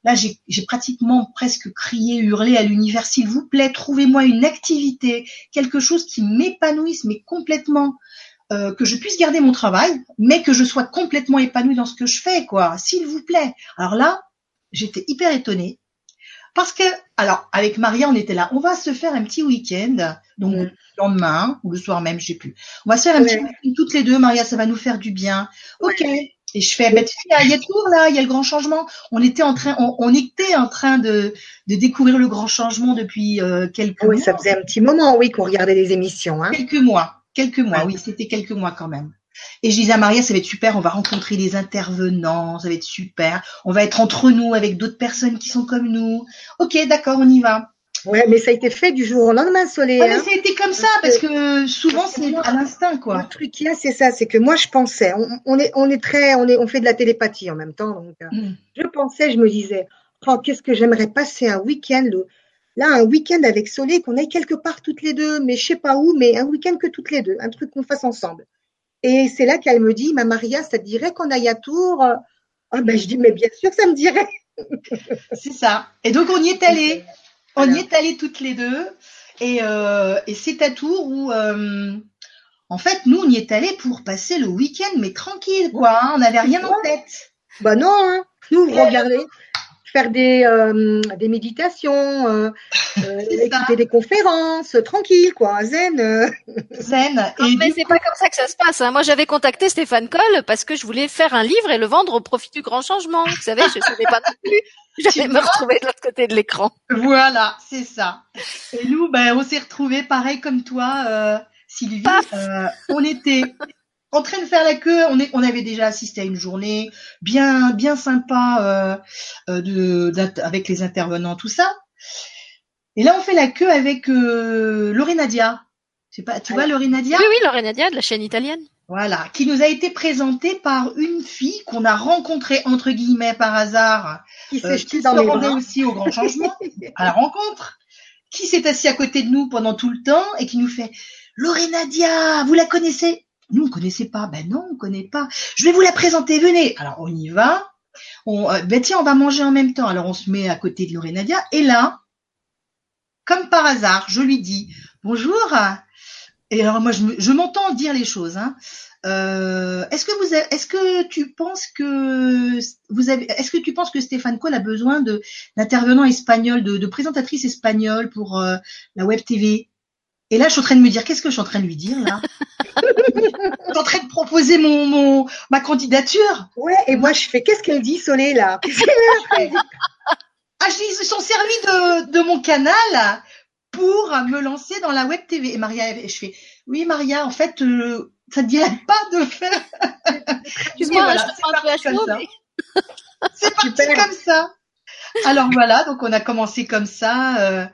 Là, j'ai pratiquement presque crié, hurlé à l'univers, s'il vous plaît, trouvez-moi une activité, quelque chose qui m'épanouisse, mais complètement. Euh, que je puisse garder mon travail, mais que je sois complètement épanouie dans ce que je fais, quoi. S'il vous plaît. Alors là, j'étais hyper étonnée. Parce que, alors, avec Maria, on était là. On va se faire un petit week-end, donc le lendemain ou le soir même, je sais plus. On va se faire un petit week-end toutes les deux, Maria, ça va nous faire du bien. Ok. Et je fais, ben, il y a tout là, il y a le grand changement. On était en train, on, était en train de, de découvrir le grand changement depuis euh, quelques mois. Oui, ça faisait un petit moment, oui, qu'on regardait les émissions. Hein. Quelques mois. Quelques mois, oui, c'était quelques mois quand même. Et je disais à Maria, ça va être super, on va rencontrer des intervenants, ça va être super, on va être entre nous avec d'autres personnes qui sont comme nous. Ok, d'accord, on y va. Ouais, mais ça a été fait du jour au lendemain, Soleil. Mais ça a été comme ça, parce que souvent c'est à l'instinct, quoi. Le truc qu'il y a, c'est ça, c'est que moi je pensais, on, est, on est très, on est, on fait de la télépathie en même temps, donc euh, mm. je pensais, je me disais, oh, qu'est-ce que j'aimerais passer un week-end, là, un week-end avec Soleil, qu'on aille quelque part toutes les deux, mais je sais pas où, mais un week-end que toutes les deux, un truc qu'on fasse ensemble. Et c'est là qu'elle me dit, ma Maria, ça te dirait qu'on aille à Tours? Ah ben je dis, mais bien sûr, ça me dirait. (laughs) c'est ça. Et donc on y est allé. On y est allé toutes les deux. Et, euh, et c'est à Tours où, euh, en fait, nous, on y est allé pour passer le week-end, mais tranquille, quoi. Hein. on n'avait rien en tête. Bah non, hein. nous, regardez, faire des, euh, des méditations, euh, (laughs) euh écouter des conférences, tranquille quoi, zen. Zen. (laughs) Et mais c'est pas comme ça que ça se passe. Hein. Moi, j'avais contacté Stéphane Coll parce que je voulais faire un livre et le vendre au profit du grand changement. Vous savez, je savais pas non plus. (laughs) J'allais me retrouver de l'autre côté de l'écran. Voilà, c'est ça. Et nous, ben, on s'est retrouvés pareil comme toi, Sylvie. on était en train de faire la queue. On, est, on avait déjà assisté à une journée bien, bien sympa euh, euh de, avec les intervenants, tout ça. Et là, on fait la queue avec euh, Nadia. pas, tu vois Laurie Nadia? Oui, oui, Laurie Nadia de la chaîne italienne. Voilà, qui nous a été présentée par une fille qu'on a rencontrée entre guillemets par hasard, qui s'est euh, dans se rendait aussi au grand changement (laughs) à la rencontre, qui s'est assis à côté de nous pendant tout le temps et qui nous fait Laurie Nadia, vous la connaissez? Nous, on connaissait pas. Ben non, on connaît pas. Je vais vous la présenter, venez. Alors, on y va. On, euh, ben tiens, on va manger en même temps. Alors, on se met à côté de Lorenadia. Et là, comme par hasard, je lui dis bonjour. Et alors, moi, je, m'entends dire les choses. Hein. Euh, est-ce que vous, est-ce que tu penses que vous avez, est-ce que tu penses que Stéphane Cole a besoin de d'intervenants espagnols, de, de présentatrices pour euh, la web TV et là, je suis en train de me dire, qu'est-ce que je suis en train de lui dire là? Je suis en train de proposer mon, mon ma candidature. Ouais, et moi je fais, qu'est-ce qu'elle dit, Soleil là? (laughs) Ah, je dis, ils se sont servis de, de mon canal pour me lancer dans la web TV. Et Maria, je fais, oui Maria, en fait, euh, ça ne dirait pas de faire. Excuse-moi, (laughs) je un peu C'est parti comme ça. Alors voilà, donc on a commencé comme ça. Euh,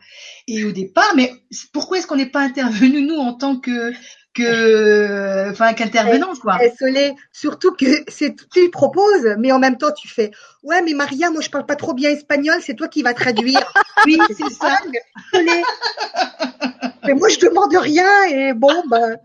et au départ, mais pourquoi est-ce qu'on n'est pas intervenu nous en tant que que enfin qu'intervenant quoi? Soleil, surtout que c'est tu proposes mais en même temps tu fais ouais mais Maria moi je parle pas trop bien espagnol c'est toi qui vas traduire. (laughs) Oui c'est ça. Mais moi je demande rien et bon ben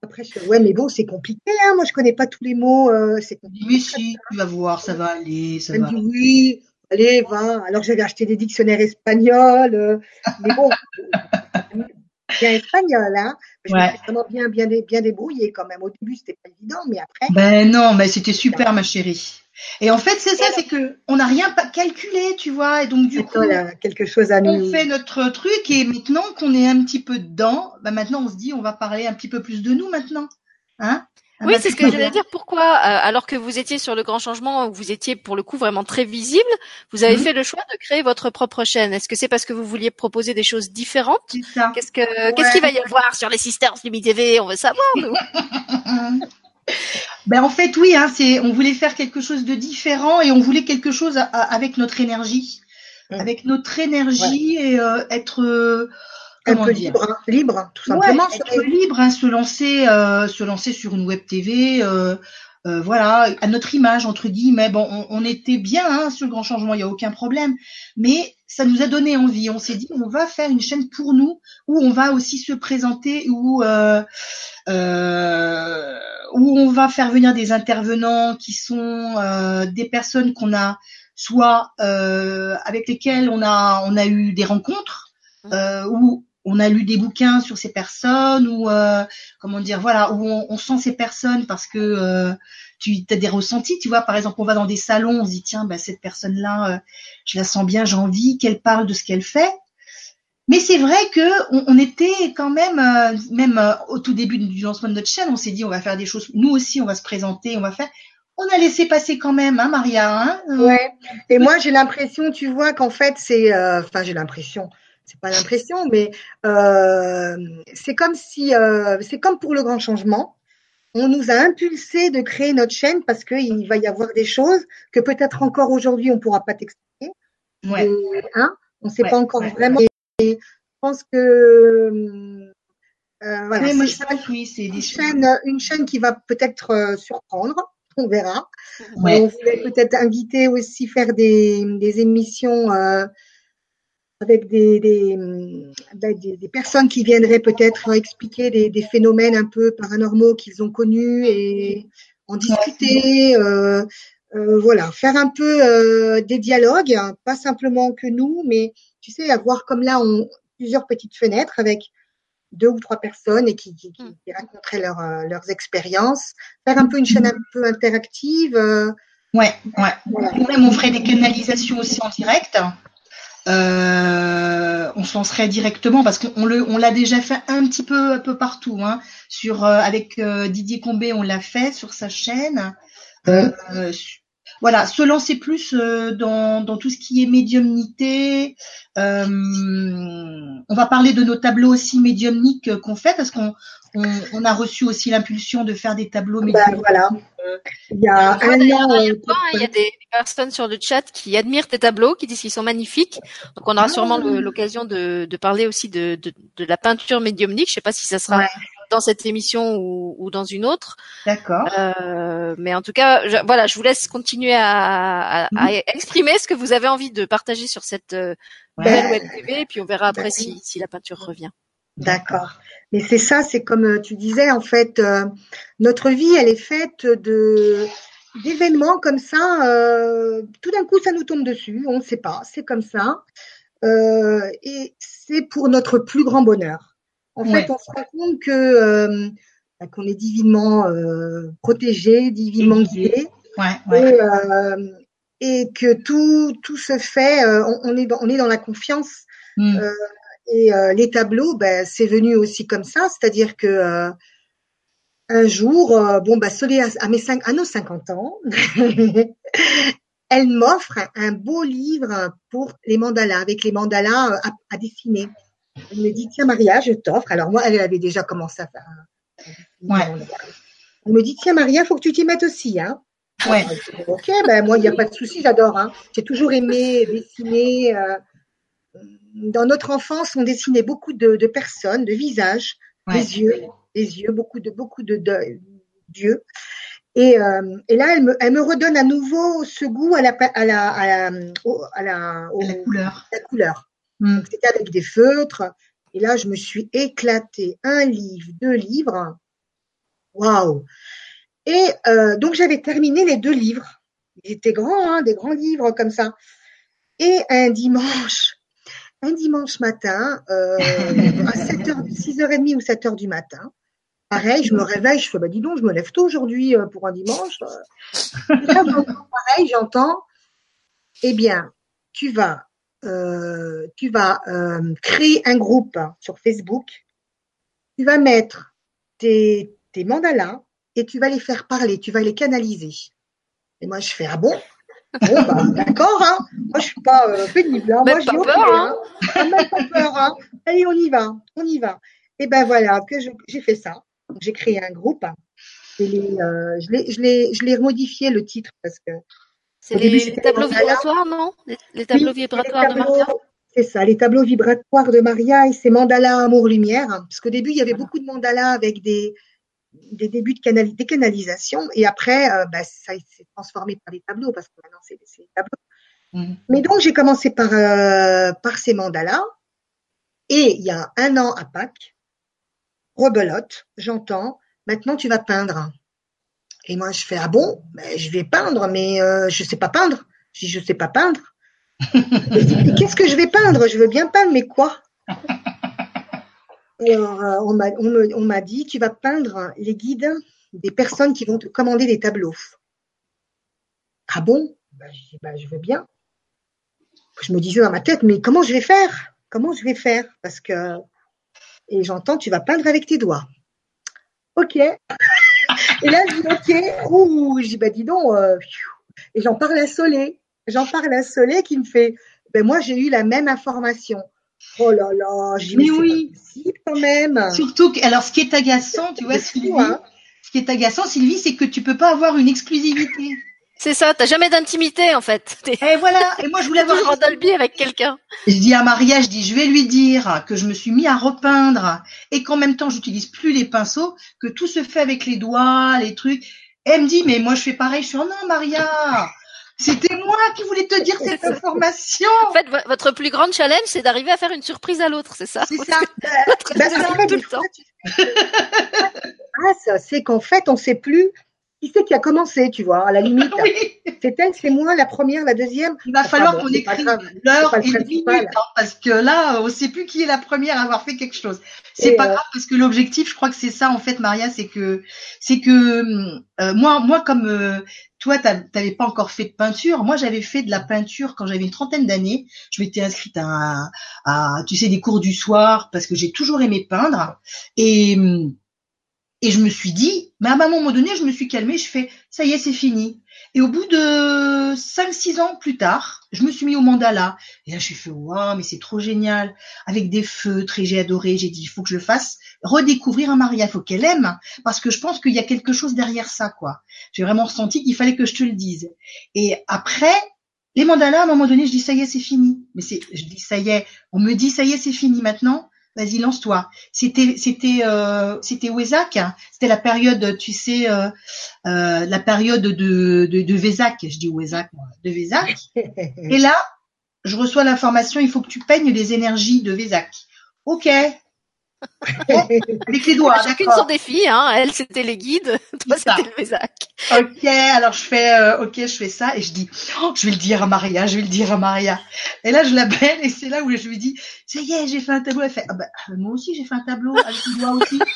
après je fais ouais mais bon c'est compliqué hein. Moi je connais pas tous les mots euh, c'est compliqué oui si tu vas voir ça va aller ça va oui allez, va. Alors j'avais acheté des dictionnaires espagnols, euh, mais bon, (laughs) bien espagnol, hein. Je me suis vraiment bien, bien, bien débrouillée quand même. Au début, c'était pas évident, mais après. Ben non, mais c'était super, ma chérie. Et en fait, c'est ça, c'est que on n'a rien calculé, tu vois, et donc du coup, quelque chose à nous. On fait notre truc et maintenant qu'on est un petit peu dedans, ben maintenant on se dit, on va parler un petit peu plus de nous maintenant, hein oui, bah, c'est ce que j'allais dire. Pourquoi, euh, alors que vous étiez sur le grand changement, où vous étiez pour le coup vraiment très visible, vous avez mhm. fait le choix de créer votre propre chaîne Est-ce que c'est parce que vous vouliez proposer des choses différentes? Qu'est-ce que qu'est-ce qu'il va y avoir sur les Sisters du TV On veut savoir nous. (laughs) ben en fait oui, hein, c'est on voulait faire quelque chose de différent et on voulait quelque chose avec notre énergie, mm. avec notre énergie et euh, être euh, un peu libre, hein. libre, tout simplement. être libre, hein, se lancer, euh, se lancer sur une web TV, euh, euh, voilà, à notre image entre guillemets. Bon, on, on était bien hein, sur le grand changement, il y a aucun problème, mais ça nous a donné envie. On s'est dit, on va faire une chaîne pour nous où on va aussi se présenter, où euh, euh, où on va faire venir des intervenants qui sont euh, des personnes qu'on a soit avec lesquelles on a on a eu des rencontres. Euh, où on a lu des bouquins sur ces personnes ou euh, comment dire voilà où on, sent ces personnes parce que euh, tu as des ressentis tu vois par exemple on va dans des salons on se dit tiens bah, cette personne là euh, je la sens bien j'ai envie qu'elle parle de ce qu'elle fait mais c'est vrai que on, était quand même même au tout début du lancement de notre chaîne on s'est dit on va faire des choses nous aussi on va se présenter on va faire on a laissé passer quand même, hein, Maria. Hein ouais. Et moi, j'ai l'impression, tu vois, qu'en fait, c'est, enfin, j'ai l'impression c'est pas l'impression, mais euh, c'est comme si, euh, c'est comme pour le grand changement. On nous a impulsé de créer notre chaîne parce qu'il va y avoir des choses que peut-être encore aujourd'hui on pourra pas t'expliquer. Ouais. hein, on ne sait Ouais, pas encore ouais. vraiment. Et je pense que euh, voilà, Oui, moi, c'est je pense, oui, c'est une chaîne, une chaîne qui va peut-être euh, surprendre. On verra. On voulait peut-être inviter aussi faire des, des émissions avec des, des, hum, ben, des, des personnes qui viendraient peut-être expliquer des, des phénomènes un peu paranormaux qu'ils ont connus et en discuter. euh, euh, voilà, faire un peu euh, des dialogues, hein, pas simplement que nous, mais tu sais, avoir comme là on, plusieurs petites fenêtres avec deux ou trois personnes et qui, qui, qui, Mm. raconteraient leur, leurs expériences, faire un peu une chaîne un peu interactive. Ouais, ouais. voilà. Nous-mêmes, on ferait des canalisations aussi en direct. Euh, on se lancerait directement parce qu'on le, on l'a déjà fait un petit peu un peu partout. Hein. Sur euh, avec euh, Didier Combé, on l'a fait sur sa chaîne. Voilà, se lancer plus euh, dans, dans tout ce qui est médiumnité. Euh, on va parler de nos tableaux aussi médiumniques qu'on fait parce qu'on on, on a reçu aussi l'impulsion de faire des tableaux Ben, médiumniques. voilà. Il y a un euh, Il y a des personnes sur le chat qui admirent tes tableaux, qui disent qu'ils sont magnifiques. Donc on aura sûrement le- l'occasion de, de parler aussi de, de, de la peinture médiumnique. Je sais pas si ça sera Ouais. Dans cette émission ou, ou dans une autre. D'accord. Euh, mais en tout cas, je, voilà, je vous laisse continuer à, à, à exprimer ce que vous avez envie de partager sur cette euh, web TV, et puis on verra après si, si la peinture revient. D'accord. Mais c'est ça, c'est comme euh, tu disais, en fait, euh, notre vie, elle est faite de d'événements comme ça. tout d'un coup, ça nous tombe dessus. On ne sait pas. C'est comme ça. Et c'est pour notre plus grand bonheur. En Ouais. fait, on se rend compte que euh, bah, qu'on est divinement euh, protégé, divinement Guidé. guidé. Ouais, ouais. et, euh, et que tout tout se fait. euh, on, on est dans, on est dans la confiance. Mm. Euh, et euh, les tableaux, ben, c'est venu aussi comme ça, c'est-à-dire que euh, un jour, bon, bah, Solé, à, à mes cinq, à nos 50 ans, (laughs) elle m'offre un, beau livre pour les mandalas, avec les mandalas à, à dessiner. Elle me dit, tiens Maria, je t'offre. Alors moi, elle avait déjà commencé à faire un, Ouais. Elle me dit, tiens Maria, faut que tu t'y mettes aussi, hein. Ouais. Alors, dis, Ok, ben moi, il n'y a pas de souci, j'adore. Hein. J'ai toujours aimé dessiner. euh, dans notre enfance, on dessinait beaucoup de, de personnes, de visages, Ouais. des yeux, des yeux, beaucoup de beaucoup de, de- d'yeux. Et, euh, et là, elle me, elle me redonne à nouveau ce goût à la à la à la, au- à la, au- À la couleur. la couleur. Mm. Donc, c'était avec des feutres. Et là, je me suis éclatée. Un livre, deux livres. Waouh Et euh, donc, j'avais terminé les deux livres. Ils étaient grands, hein, des grands livres comme ça. Et un dimanche, un dimanche matin, euh, à 7h, 6h30 ou 7h du matin, pareil, je me réveille, je fais, bah dis donc, je me lève tôt aujourd'hui euh, pour un dimanche. Et là, j'entends pareil, j'entends, eh bien, tu vas, euh, tu vas euh, créer un groupe sur Facebook, tu vas mettre tes, tes mandalas et tu vas les faire parler, tu vas les canaliser. Et moi, je fais, ah bon? Bon, bah, (laughs) d'accord, hein. Moi, je suis pas euh, pénible. Hein. Moi, ok, peur, hein. hein. Même pas peur, hein. Allez, on y va, on y va. Et ben voilà, que j'ai fait ça. J'ai créé un groupe. Et les, euh, je l'ai, je l'ai, je l'ai remodifié le titre parce que C'est Au les, les tableaux les vibratoires, non les, les tableaux Oui, vibratoires les de C'est ça, les tableaux vibratoires de Maria et ses mandalas amour-lumière. Parce qu'au début, il y avait Voilà. beaucoup de mandalas avec des, des débuts de canali- des canalisations. Et après, euh, bah, ça s'est transformé par des tableaux parce que maintenant, c'est des tableaux. Mm. Mais donc, j'ai commencé par, euh, par ces mandalas. Et il y a un an à Pâques, rebelote, j'entends, maintenant tu vas peindre. Et moi, je fais, ah bon, ben, je vais peindre, mais euh, je sais pas peindre. Je dis, je sais pas peindre. (laughs) Qu'est-ce que je vais peindre? Je veux bien peindre, mais quoi? Alors, euh, on m'a on me- on m'a dit, tu vas peindre les guides des personnes qui vont te commander des tableaux. Ah bon? Ben, Je dis, ben, je veux bien. Je me disais dans ma tête, mais comment je vais faire? Comment je vais faire? Parce que et j'entends, tu vas peindre avec tes doigts. Ok. Et là, je dis ok. Ouh, je dis bah dis donc. euh, et j'en parle à Solé. J'en parle à Solé qui me fait. Ben moi, j'ai eu la même information. Oh là là, j'ai Mais oui. quand même. Surtout que, alors, ce qui est agaçant, tu vois, Sylvie, hein. ce qui est agaçant, Sylvie, c'est que tu peux pas avoir une exclusivité. C'est ça, t'as jamais d'intimité en fait. (laughs) Et voilà. Et moi, je voulais avoir. toujours en Dolby avec quelqu'un. Je dis à Maria, je dis, je vais lui dire que je me suis mis à repeindre et qu'en même temps, j'utilise plus les pinceaux, que tout se fait avec les doigts, les trucs. Et elle me dit, mais moi, je fais pareil. Je suis, oh non, Maria, c'était moi qui voulais te dire cette information. En fait, vo- votre plus grande challenge, c'est d'arriver à faire une surprise à l'autre, c'est ça? C'est ça. (laughs) Bah, c'est tout le temps. (laughs) Ah, qu'en fait, on sait plus qui c'est qui a commencé, tu vois, à la limite? (laughs) Oui. C'est elle, c'est moi, la première, la deuxième? Il va Enfin, falloir qu'on écrive l'heure et le principal. minute, hein, parce que là, on sait plus qui est la première à avoir fait quelque chose. C'est pas euh, grave parce que l'objectif, je crois que c'est ça en fait, Maria, c'est que c'est que euh, moi, moi comme euh, toi, t'as- t'avais pas encore fait de peinture. Moi, j'avais fait de la peinture quand j'avais une trentaine d'années. Je m'étais inscrite à, à, tu sais, des cours du soir parce que j'ai toujours aimé peindre et hum, et je me suis dit, mais à un moment donné, je me suis calmée, je fais, ça y est, c'est fini. Et au bout de 5-6 ans plus tard, je me suis mis au mandala. Et là, je suis fait, waouh, mais c'est trop génial. Avec des feutres, et j'ai adoré. J'ai dit, il faut que je le fasse. Redécouvrir un Maria, il faut qu'elle aime. Parce que je pense qu'il y a quelque chose derrière ça, quoi. J'ai vraiment ressenti qu'il fallait que je te le dise. Et après, les mandalas, à un moment donné, je dis, ça y est, c'est fini. Mais c'est, je dis, ça y est. On me dit, ça y est, c'est fini maintenant. Vas-y, lance-toi. C'était, c'était, euh, c'était Wesak. hein. C'était la période, tu sais, euh, euh, la période de, de, de. Je dis Wesak, moi, de Vézac. (laughs) Et là, je reçois l'information, il faut que tu peignes les énergies de Vézac. Ok. Avec les doigts, Chacune son défi, hein. Elle, c'était les guides. (laughs) Toi, c'était le Vézac. Ok, alors je fais, euh, ok, je fais ça et je dis, oh, je vais le dire à Maria, je vais le dire à Maria. Et là, je l'appelle et c'est là où je lui dis, ça y est, j'ai fait un tableau. Elle fait, ah bah, moi aussi, j'ai fait un tableau avec les doigts aussi. (laughs)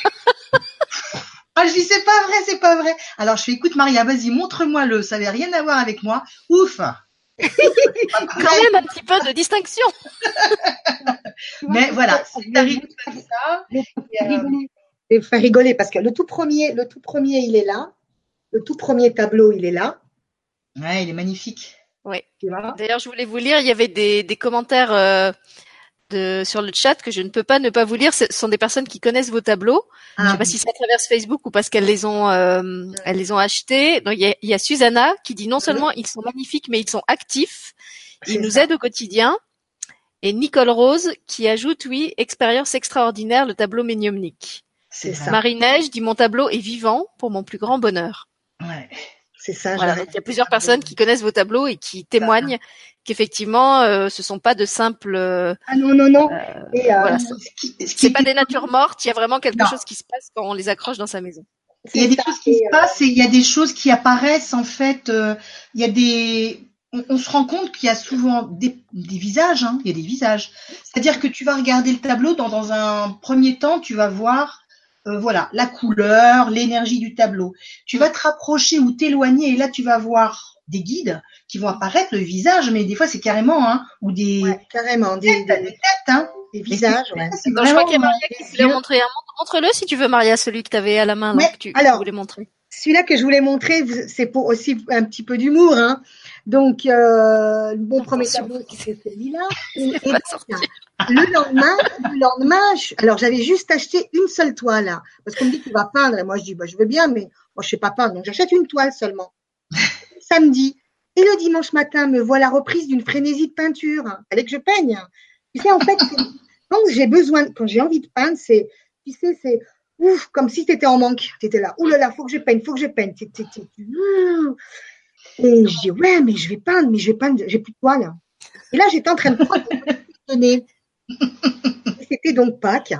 Ah, je dis, c'est pas vrai, c'est pas vrai. Alors, je fais, écoute, Maria, vas-y, montre-moi-le. Ça avait rien à voir avec moi. Ouf. Quand même un petit peu de distinction. (laughs) Mais voilà, c'est arrivé comme ça. Et, euh, rigoler. Et faire rigoler parce que le tout premier, le tout premier, il est là. Le tout premier tableau, il est là. ouais, il est magnifique. Vois? D'ailleurs, je voulais vous lire, il y avait des, des commentaires euh, de, sur le chat que je ne peux pas ne pas vous lire. Ce sont des personnes qui connaissent vos tableaux. Je Ah, sais pas si c'est à travers Facebook ou parce qu'elles les ont, euh, elles les ont achetés. Donc, il y a, y a Susanna qui dit non seulement ils sont magnifiques, mais ils sont actifs. Ils nous ça. aident au quotidien. Et Nicole Rose qui ajoute, oui, expérience extraordinaire, le tableau méniumnique. C'est ça. Marie-Neige dit mon tableau est vivant pour mon plus grand bonheur. Ouais. C'est ça. Voilà, il y a plusieurs personnes qui connaissent vos tableaux et qui témoignent qu'effectivement, euh, ce sont pas de simples, euh, Ah non, non, non. Euh, voilà, Ce qui- ce qui c'est est pas des natures mortes. Il y a vraiment quelque Non. chose qui se passe quand on les accroche dans sa maison. Il y a des choses qui se euh, passent et il y a des choses qui apparaissent en fait. euh, il y a des, on, on se rend compte qu'il y a souvent des, des visages. Hein, il y a des visages. C'est-à-dire que tu vas regarder le tableau dans, dans un premier temps, tu vas voir, euh, voilà, la couleur, l'énergie du tableau. Tu vas te rapprocher ou t'éloigner et là tu vas voir des guides qui vont apparaître le visage, mais des fois c'est carrément hein, ou des ouais, carrément, des, têtes, des des, têtes, hein. des visages. Ouais. C'est Donc, je crois qu'il y a Maria euh, qui voulait montrer. un. Montre- Montre-le si tu veux, Maria, celui que tu avais à la main, là, que tu, alors, tu voulais montrer. Celui-là que je voulais montrer, c'est pour aussi un petit peu d'humour. Hein. Donc, euh, mon premier tableau, celui-là. (laughs) Et, C'est et pas donc, sorti. le lendemain, le lendemain, je- alors j'avais juste acheté une seule toile, hein, parce qu'on me dit tu vas peindre, et moi je dis bah je veux bien, mais moi je sais pas peindre, donc j'achète une toile seulement. Samedi. Et le dimanche matin, me voilà reprise d'une frénésie de peinture. Fallait que je peigne. Tu sais, en fait, quand j'ai besoin, quand j'ai envie de peindre, c'est, tu sais, c'est ouf, comme si tu étais en manque. Tu étais là, ouh là là, faut que je peigne, faut que je peigne. Et je dis, ouais, mais je vais peindre, mais je vais peindre, j'ai plus de toile. Et là, j'étais en train de prendre. C'était donc Pâques.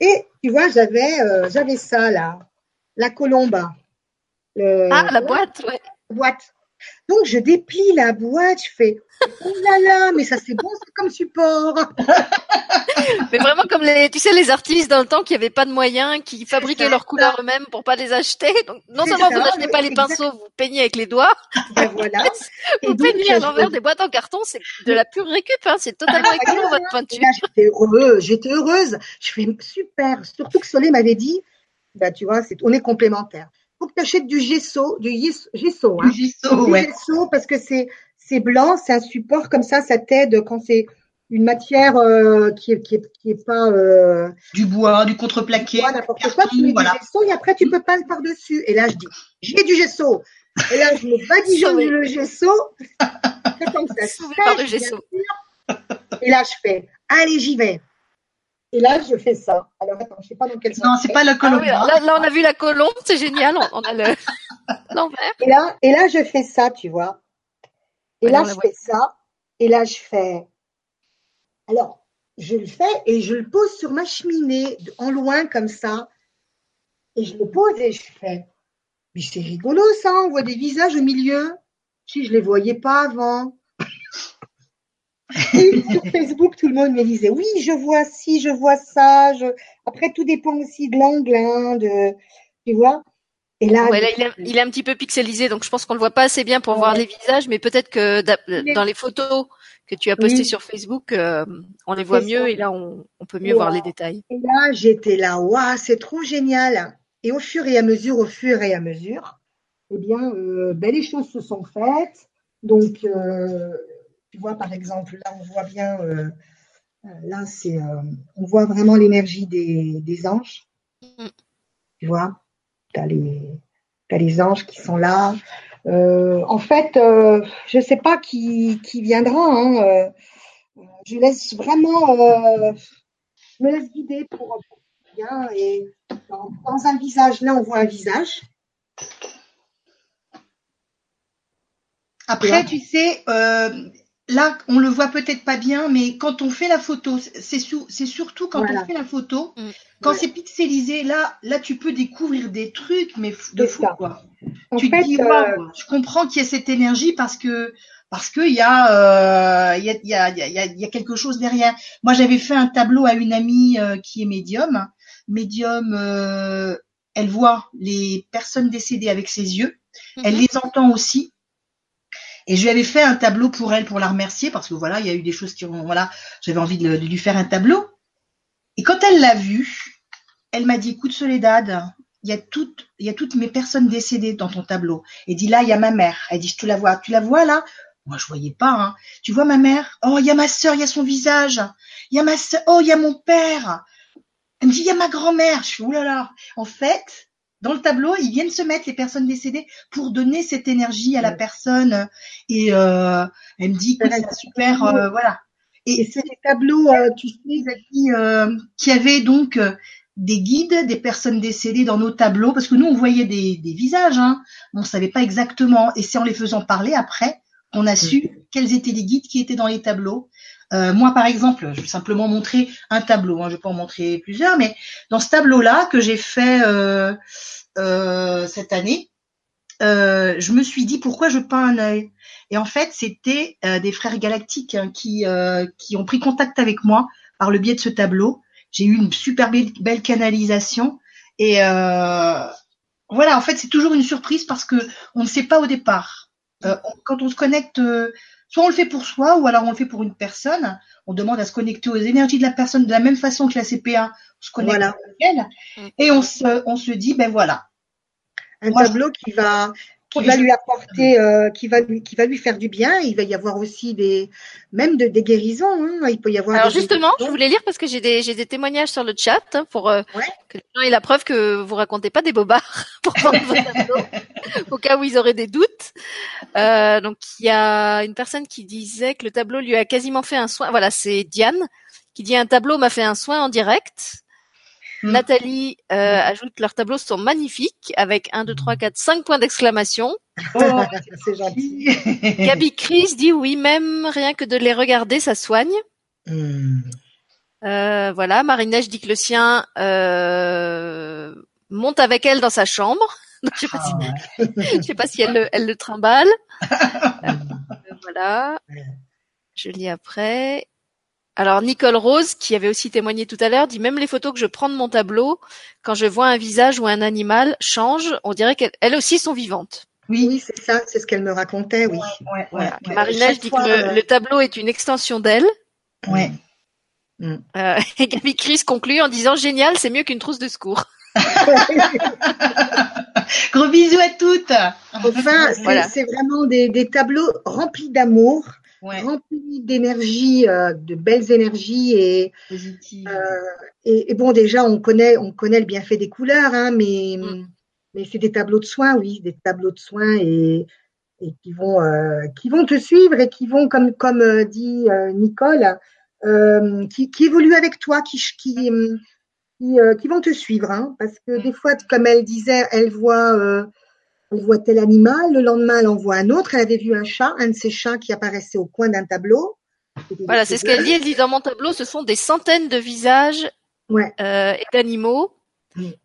Et tu vois, j'avais, euh, j'avais ça là, la colombe. Le- Ah, la boîte, ouais. Boîte. Donc je déplie la boîte, je fais oh là là, mais ça c'est bon, c'est comme support. (laughs) Mais vraiment comme les, tu sais, les artistes dans le temps qui avaient pas de moyens, qui fabriquaient ça, leurs couleurs eux-mêmes pour pas les acheter. Donc, non seulement ça, vous n'achetez pas les exact. pinceaux, vous peignez avec les doigts, Ben voilà. (laughs) Vous donc, peignez à l'envers des boîtes en carton, c'est de la pure récup, hein. C'est totalement écolo, votre peinture. j'étais heureuse, j'étais heureuse. Je fais super. Surtout que Soleil m'avait dit, bah tu vois, c'est, on est complémentaires. Faut que tu achètes du gesso, du gesso, hein. Du gesso, Du ouais. gesso parce que c'est c'est blanc, c'est un support comme ça, ça t'aide quand c'est une matière euh, qui est qui est qui est pas euh, du bois, du contreplaqué, n'importe quoi. Tu mets voilà. du gesso et après tu peux peindre par dessus. Et là je dis, j'ai du gesso. Et là je me badigeonne le gesso. comme ça (laughs) sèche, le gesso. Et là je fais, allez j'y vais. Et là, je fais ça. Alors, attends, je sais pas dans quel sens. Non, c'est pas la colombe. Ah là, là, on a vu la colombe, c'est génial. On, a le (laughs) l'envers. Et là, et là, je fais ça, tu vois. Et là, je fais ça. Et là, je fais. Alors, je le fais et je le pose sur ma cheminée, en loin comme ça. Et je le pose et je fais. Mais c'est rigolo ça, on voit des visages au milieu. Si je les voyais pas avant. Et sur Facebook, tout le monde me disait oui, je vois ci, je vois ça. Je... Après, tout dépend aussi de l'angle, hein, de tu vois. Et là, ouais, là il, est, il, est, un petit peu pixelisé, donc je pense qu'on le voit pas assez bien pour voir les visages, mais peut-être que dans les photos que tu as postées sur Facebook, euh, on les voit mieux et là on, on peut mieux voir les détails. Et là, j'étais là, waouh, c'est trop génial. Et au fur et à mesure, au fur et à mesure, eh bien, euh, ben, les choses se sont faites. Donc, euh, tu vois, par exemple, là, on voit bien, euh, euh là, c'est, on voit vraiment l'énergie des, des anges. Mm. Tu vois tu as les, les anges qui sont là. Euh, en fait, euh, je ne sais pas qui, qui viendra. Hein, euh, je laisse vraiment, euh, je me laisse guider pour, bien. Et dans, dans, un visage, là, on voit un visage. Après, tu sais, euh, là, on le voit peut-être pas bien, mais quand on fait la photo, c'est c'est surtout quand on fait la photo, mm. quand c'est pixelisé, là, là, tu peux découvrir des trucs, mais de fou, quoi. tu te dis, euh, je comprends qu'il y ait cette énergie parce que parce qu'il y a il y, a, y, a, y, a, y a quelque chose derrière. Moi, j'avais fait un tableau à une amie euh, qui est médium. Médium, euh, elle voit les personnes décédées avec ses yeux. Elle mm-hmm. les entend aussi. Et je lui avais fait un tableau pour elle, pour la remercier, parce que voilà, il y a eu des choses qui ont, voilà, j'avais envie de, lui faire un tableau. Et quand elle l'a vu, elle m'a dit, écoute Soledad, il y a toutes, il y a toutes mes personnes décédées dans ton tableau. Et dit là, il y a ma mère. Elle dit, je te la vois, tu la vois là? Moi, je voyais pas. Hein. Tu vois ma mère? Oh, il y a ma sœur, il y a son visage. Il y a ma sœur. Oh, il y a mon père. Elle me dit, il y a ma grand-mère. Je suis oulala. En fait, dans le tableau, ils viennent se mettre les personnes décédées pour donner cette énergie à la personne. Et euh, elle me dit que c'est super, euh, voilà. Et, c'est des tableaux, euh, tu sais, qui, euh, qui avaient donc euh, des guides, des personnes décédées dans nos tableaux, parce que nous on voyait des, des visages, hein, on savait pas exactement. Et c'est en les faisant parler après qu'on a su mm. quels étaient les guides qui étaient dans les tableaux. Euh, moi, par exemple, je vais simplement montrer un tableau. Hein, je pas en montrer plusieurs, mais dans ce tableau-là que j'ai fait euh, euh, cette année, euh, je me suis dit pourquoi je peins un œil. Et en fait, c'était euh, des frères galactiques hein, qui qui ont pris contact avec moi par le biais de ce tableau. J'ai eu une super belle, belle canalisation et voilà. En fait, c'est toujours une surprise parce que on ne sait pas au départ. quand on se connecte Soit on le fait pour soi, ou alors on le fait pour une personne. On demande à se connecter aux énergies de la personne de la même façon que la CP1 se connecte à elle. Mm. Et on se, on se dit, ben voilà. Un tableau qui va, qui va lui apporter, euh, qui va lui, qui va lui faire du bien. Il va y avoir aussi des, même de, des guérisons. Hein. Il peut y avoir. Alors justement, je voulais lire parce que j'ai des, j'ai des témoignages sur le chat hein, pour euh, que les gens aient la preuve que vous racontez pas des bobards (laughs) pour au cas où ils auraient des doutes. Euh, donc il y a une personne qui disait que le tableau lui a quasiment fait un soin. Voilà, c'est Diane qui dit un tableau m'a fait un soin en direct. Hmm. Nathalie euh, ajoute leurs tableaux sont magnifiques avec 1, 2, 3, 4, 5 points d'exclamation. Oh, (laughs) c'est gentil. (laughs) Gabi Chris dit oui, même rien que de les regarder, ça soigne. Hmm. Euh, voilà, dit que le sien euh, monte avec elle dans sa chambre. (laughs) je sais pas si, ah sais pas si elle le, elle le trimballe. Euh, voilà. Je lis après. Alors Nicole Rose, qui avait aussi témoigné tout à l'heure, dit même les photos que je prends de mon tableau, quand je vois un visage ou un animal change, on dirait qu'elles aussi sont vivantes. Oui, c'est ça, c'est ce qu'elle me racontait, oui. Ouais, ouais, dit que le, tableau est une extension d'elle. Ouais. Mm. Euh, (laughs) et Gabi Chris conclut en disant génial, c'est mieux qu'une trousse de secours. (laughs) Gros bisous à toutes. Enfin, c'est vraiment des, des tableaux remplis d'amour rempli d'énergie, de belles énergies et, et, et bon déjà on connaît on connaît le bienfait des couleurs, hein, mais mm. mais c'est des tableaux de soins, oui, des tableaux de soins et et qui vont qui vont te suivre et qui vont comme comme dit Nicole euh, qui, qui évoluent avec toi, qui, qui, qui, euh, qui vont te suivre. Hein, parce que des fois, comme elle disait, elle voit, euh, elle voit tel animal, le lendemain, elle en voit un autre. Elle avait vu un chat, un de ces chats qui apparaissait au coin d'un tableau. Voilà, c'est ce qu'elle dit. Elle dit dans mon tableau, ce sont des centaines de visages ouais. euh, et d'animaux.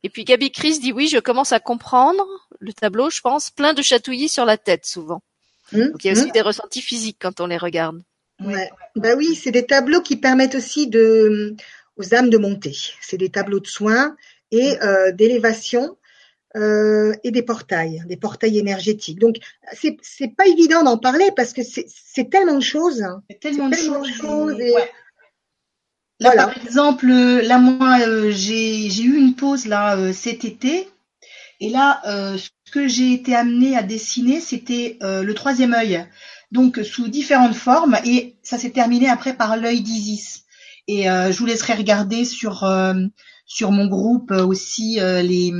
Et puis Gabi Chris dit oui, je commence à comprendre le tableau, je pense, plein de chatouillis sur la tête souvent. Mmh. Donc il y a aussi mmh. des ressentis physiques quand on les regarde. Ouais. Bah oui, c'est des tableaux qui permettent aussi de aux âmes de monter. C'est des tableaux de soins et euh, d'élévation euh, et des portails, des portails énergétiques. Donc c'est c'est pas évident d'en parler parce que c'est c'est tellement de choses. C'est tellement, de choses. et... Là par exemple, là moi euh, j'ai j'ai eu une pause là euh, cet été et là euh, ce que j'ai été amenée à dessiner c'était le troisième œil donc sous différentes formes, et ça s'est terminé après par l'œil d'Isis. Et euh, je vous laisserai regarder sur euh, sur mon groupe euh, aussi les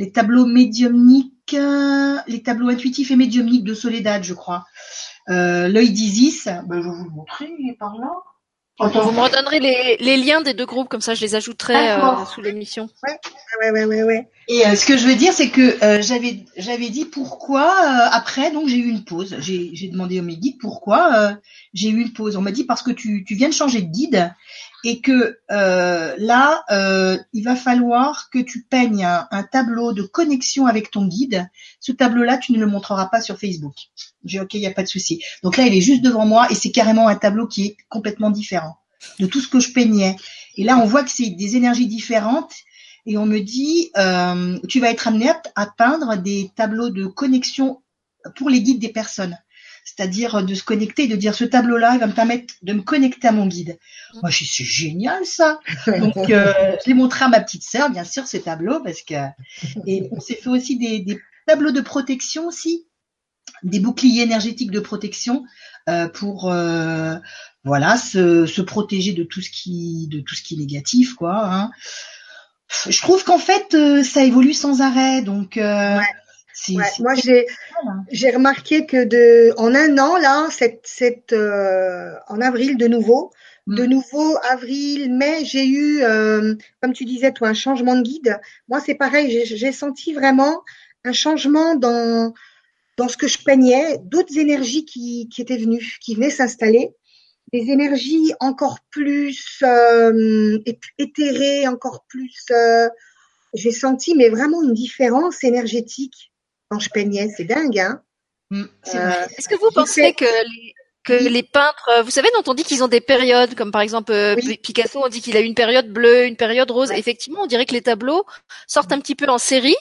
les tableaux médiumniques, les tableaux intuitifs et médiumniques de Soledad, je crois. l'œil d'Isis, ben, je vais vous le montrer, il est par là. Vous me redonnerez les, les, liens des deux groupes, comme ça je les ajouterai euh, sous l'émission. Ouais, ouais, ouais, ouais, Et euh, ce que je veux dire, c'est que euh, j'avais j'avais dit pourquoi après, donc j'ai eu une pause. J'ai demandé à mes guides pourquoi j'ai eu une pause. On m'a dit parce que tu, tu viens de changer de guide et que là, il va falloir que tu peignes un, un, tableau de connexion avec ton guide. Ce tableau-là, tu ne le montreras pas sur Facebook. J'ai ok, il n'y a pas de souci. Donc là, il est juste devant moi et c'est carrément un tableau qui est complètement différent de tout ce que je peignais. Et là, on voit que c'est des énergies différentes et on me dit, euh, tu vas être amené à peindre des tableaux de connexion pour les guides des personnes. C'est-à-dire de se connecter, de dire ce tableau-là, il va me permettre de me connecter à mon guide. Moi, je suis c'est génial ça. (laughs) Donc, euh, je l'ai montré à ma petite sœur, bien sûr, ces tableaux, parce que et on s'est fait aussi des, des tableaux de protection aussi des boucliers énergétiques de protection euh, pour euh, voilà se, se, protéger de tout ce qui de tout ce qui est négatif quoi. Hein. Je trouve qu'en fait euh, ça évolue sans arrêt donc. Euh, ouais. Ouais. Moi j'ai hein. j'ai remarqué que de en un an là cette cette euh, en avril de nouveau mm. de nouveau avril mai j'ai eu comme tu disais toi un changement de guide. Moi c'est pareil j'ai senti vraiment un changement dans dans ce que je peignais, d'autres énergies qui, qui étaient venues, qui venaient s'installer, des énergies encore plus euh, éthérées, encore plus. Euh, j'ai senti, mais vraiment une différence énergétique quand je peignais. C'est dingue, hein mm, euh, Est-ce que vous pensez que les, que les peintres, vous savez, dont on dit qu'ils ont des périodes, comme par exemple Picasso, on dit qu'il a une période bleue, une période rose. Effectivement, on dirait que les tableaux sortent un petit peu en série.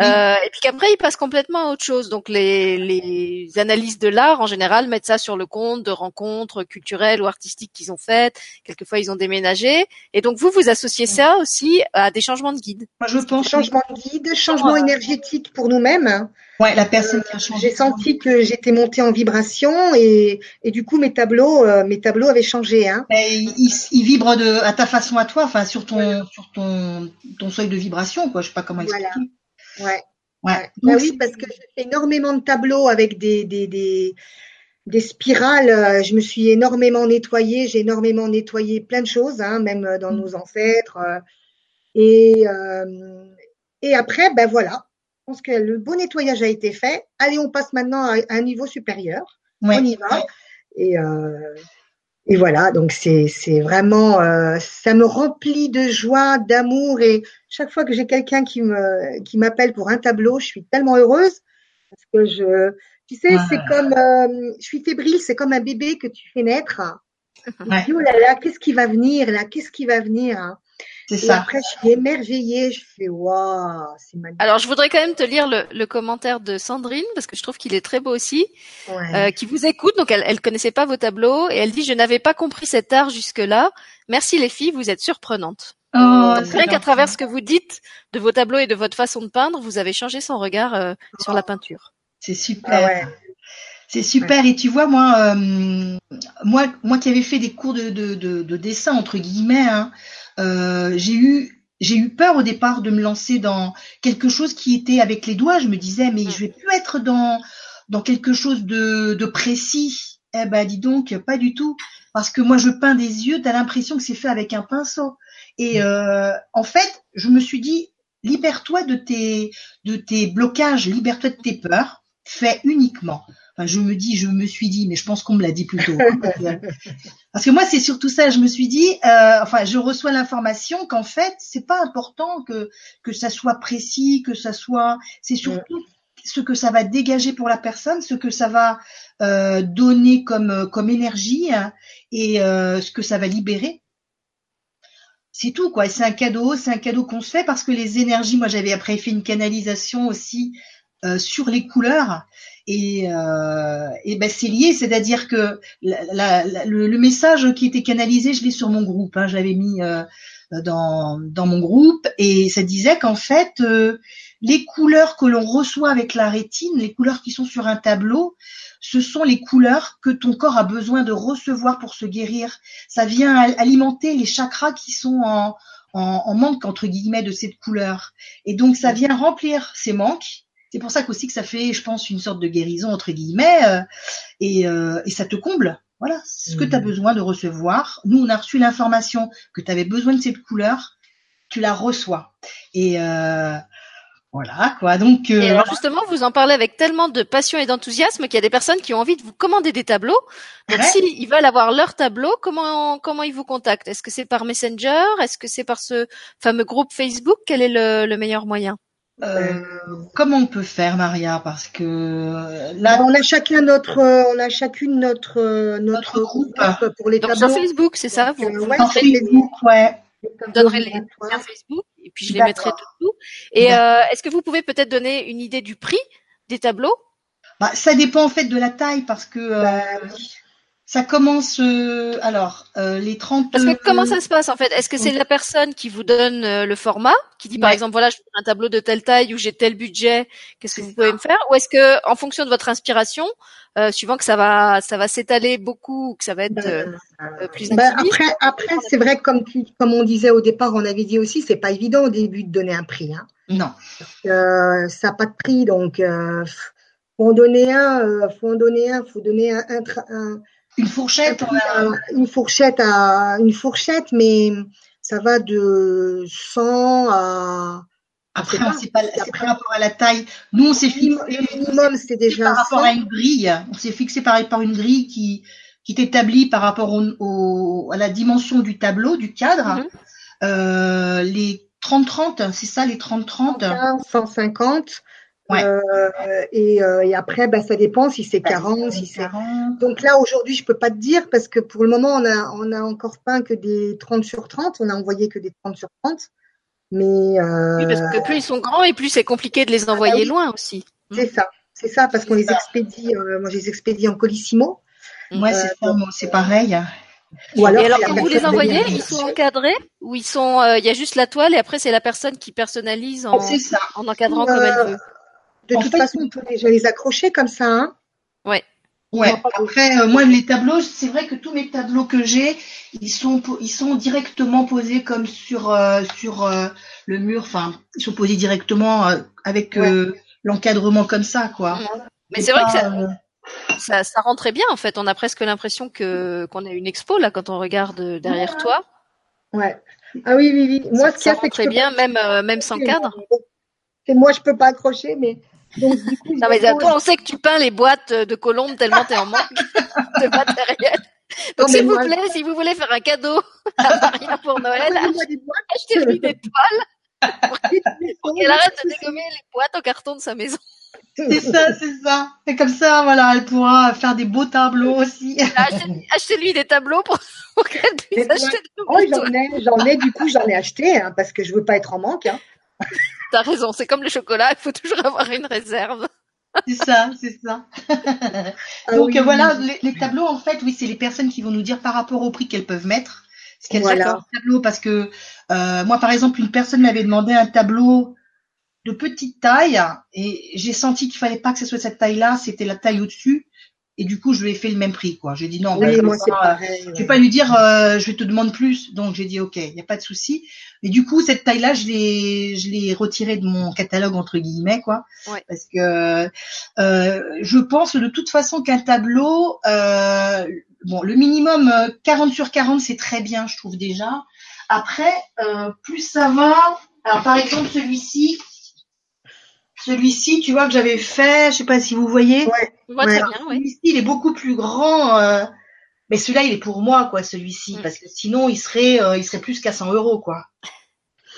Euh, et puis qu'après, ils passent complètement à autre chose. Donc les, les analystes de l'art, en général, mettent ça sur le compte de rencontres culturelles ou artistiques qu'ils ont faites. Quelquefois, ils ont déménagé. Et donc, vous, vous associez ça aussi à des changements de guide. Moi, je pense changement de guide, changement énergétique pour nous-mêmes. Ouais, la personne qui a changé. J'ai senti que j'étais montée en vibration et, et du coup mes tableaux, euh, mes tableaux avaient changé. Hein. ils, ils, vibrent de à ta façon à toi, enfin sur ton sur ton ton seuil de vibration, quoi. Je sais pas comment expliquer. Ouais. Ouais. Bah oui, parce que j'ai fait énormément de tableaux avec des, des, des, des spirales. Euh, je me suis énormément nettoyée. J'ai énormément nettoyé plein de choses, hein, même euh, dans mm. nos ancêtres. Euh, et, et après, ben voilà. Je pense que le beau nettoyage a été fait. Allez, on passe maintenant à, un niveau supérieur. On y va. Et, et voilà, donc c'est c'est vraiment euh, ça me remplit de joie, d'amour et chaque fois que j'ai quelqu'un qui me qui m'appelle pour un tableau, je suis tellement heureuse parce que je tu sais, c'est comme euh, je suis fébrile, c'est comme un bébé que tu fais naître. Ouais. oh là là, qu'est-ce qui va venir là? Qu'est-ce qui va venir hein? C'est ça. Après, je suis émerveillée, je fais waouh, c'est magnifique. Alors, je voudrais quand même te lire le, le commentaire de Sandrine parce que je trouve qu'il est très beau aussi, ouais. euh, qui vous écoute. Donc, elle, elle connaissait pas vos tableaux et elle dit je n'avais pas compris cet art jusque là. Merci les filles, vous êtes surprenantes. Oh, rien qu'à travers ce que vous dites de vos tableaux et de votre façon de peindre, vous avez changé son regard euh, sur la peinture. C'est super. Ah C'est super. Et tu vois, moi, euh, moi, moi qui avais fait des cours de, de, de, dessin entre guillemets, hein, euh, j'ai eu j'ai eu peur au départ de me lancer dans quelque chose qui était avec les doigts. Je me disais, mais je vais plus être dans dans quelque chose de, de précis. Eh ben, dis donc, pas du tout. Parce que moi, je peins des yeux, tu as l'impression que c'est fait avec un pinceau. Et euh, en fait, je me suis dit, libère-toi de tes de tes blocages, libère-toi de tes peurs, fais uniquement je me dis, je me suis dit, mais je pense qu'on me l'a dit plus tôt. (laughs) Parce que moi, c'est surtout ça. Je me suis dit, euh, enfin, je reçois l'information qu'en fait, c'est pas important que que ça soit précis, que ça soit. C'est surtout ce que ça va dégager pour la personne, ce que ça va euh, donner comme comme énergie hein, et euh, ce que ça va libérer. C'est tout quoi. C'est un cadeau, c'est un cadeau qu'on se fait parce que les énergies. Moi, j'avais après fait une canalisation aussi sur les couleurs. Et, euh, et ben c'est lié, c'est-à-dire que la, la, le, le, message qui était canalisé, je l'ai sur mon groupe, hein, j'avais mis euh, dans, dans mon groupe, et ça disait qu'en fait, euh, les couleurs que l'on reçoit avec la rétine, les couleurs qui sont sur un tableau, ce sont les couleurs que ton corps a besoin de recevoir pour se guérir. Ça vient alimenter les chakras qui sont en, en, en manque entre guillemets de cette couleur, et donc ça vient remplir ces manques c'est pour ça qu'aussi que ça fait, je pense, une sorte de guérison entre guillemets, euh, et, euh, et, ça te comble. Voilà, ce que tu as mmh. besoin de recevoir. Nous, on a reçu l'information que tu avais besoin de cette couleur, tu la reçois. Et euh, voilà quoi. Donc et alors justement, vous en parlez avec tellement de passion et d'enthousiasme qu'il y a des personnes qui ont envie de vous commander des tableaux. Donc s'ils veulent avoir leur tableau, comment comment ils vous contactent? Est-ce que c'est par Messenger? Est-ce que c'est par ce fameux groupe Facebook? Quel est le, le meilleur moyen? Euh, comment on peut faire, Maria? Parce que euh, là, on a chacun notre, euh, on a chacune notre notre, groupe, pour les tableaux. Sur Facebook, c'est ça Vous, ouais, Facebook, ouais. Je donnerai les liens Facebook et puis je les mettrai tout. Et euh, est-ce que vous pouvez peut-être donner une idée du prix des tableaux? Bah, ça dépend en fait de la taille parce que bah, ça commence euh, alors euh, les 30 Parce que comment ça se passe en fait? Est-ce que c'est la personne qui vous donne euh, le format, qui dit par exemple voilà, je fais un tableau de telle taille ou j'ai tel budget, qu'est-ce que vous pouvez me faire? Ou est-ce que en fonction de votre inspiration, suivant que ça va ça va s'étaler beaucoup, que ça va être ben, plus ben, après après c'est vrai comme comme on disait au départ, on avait dit aussi c'est pas évident au début de donner un prix hein. Non. ça n'a pas de prix donc faut en donner un, faut en donner un, faut donner un, un une fourchette, une fourchette à une fourchette, mais ça va de 100 à après, c'est pas, par rapport à la taille. Nous, on s'est fixé. Le minimum, c'est déjà par rapport à une grille. On s'est fixé par, par une grille qui, qui est établie par rapport au, à la dimension du tableau, du cadre. Mm-hmm. euh, les 30-30, c'est ça, les 30-30? 150. Ouais. Euh, et, euh, et, après, bah, ça dépend si c'est 40, si c'est. Donc là, aujourd'hui, je peux pas te dire parce que pour le moment, on a, on a encore peint que des 30 sur 30. On a envoyé que des 30 sur 30. Mais euh... oui, parce que plus ils sont grands et plus c'est compliqué de les ah bah envoyer loin aussi. C'est ça, c'est ça, parce qu'on les expédie. Euh, moi, je les expédie en colissimo. Moi, c'est euh, c'est pareil. Ou alors, et alors quand vous les envoyez, ils sont encadrés ou ils sont, il y a juste la toile et après c'est la personne qui personnalise en, en encadrant comme elle veut? De toute façon, on peut déjà les accrocher comme ça. Hein ouais. Ouais. Après, euh, moi, les tableaux, c'est vrai que tous mes tableaux que j'ai, ils sont, ils sont directement posés comme sur euh, sur euh, le mur. Enfin, ils sont posés directement avec l'encadrement comme ça, quoi. Mais c'est vrai que ça, ça, ça rend très bien. En fait, on a presque l'impression que qu'on a une expo là quand on regarde derrière toi. Ouais. Ah oui, oui, oui. Moi, ça, ce rend très bien, même même sans cadre. Moi, je peux pas accrocher, mais donc, du coup, (laughs) non, mais toi, on sait que tu peins les boîtes de colombes tellement t'es en manque (laughs) de matériel. Donc, s'il vous plaît, si vous voulez faire un cadeau (laughs) à Maria pour Noël, achetez-lui des toiles pour qu'elle arrête de dégommer les boîtes en carton de sa maison. C'est ça, c'est ça. Et comme ça, voilà, elle pourra faire des beaux tableaux aussi. Achetez-lui des tableaux pour, qu'elle puisse acheter des oh, j'en ai, j'en ai, du coup, j'en ai acheté, hein, parce que je veux pas être en manque. Hein. (laughs) T'as raison, c'est comme le chocolat, il faut toujours avoir une réserve. C'est ça, c'est ça. (laughs) Ah Donc voilà, les, tableaux, en fait, oui, c'est les personnes qui vont nous dire par rapport au prix qu'elles peuvent mettre, ce qu'elles voilà. tableau, parce que euh, moi, par exemple, une personne m'avait demandé un tableau de petite taille et j'ai senti qu'il fallait pas que ce soit cette taille-là, c'était la taille au-dessus. Et du coup je lui ai fait le même prix quoi. J'ai dit non, oui, bah, moi c'est pas, pareil. je vais pas lui dire euh, je vais te demander plus, donc j'ai dit ok, il y a pas de souci. Mais du coup cette taille là je l'ai je l'ai retirée de mon catalogue entre guillemets quoi, Ouais. parce que euh, je pense de toute façon qu'un tableau euh, bon le minimum euh, 40 sur 40 c'est très bien je trouve déjà. Après euh, plus ça va, alors par exemple celui-ci celui-ci, tu vois que j'avais fait, je sais pas si vous voyez. Ouais. Ouais. très bien. Celui-ci, il est beaucoup plus grand. euh, mais celui-là, il est pour moi, quoi, celui-ci, Mm. parce que sinon, il serait, euh, il serait plus qu'à 100 euros, quoi.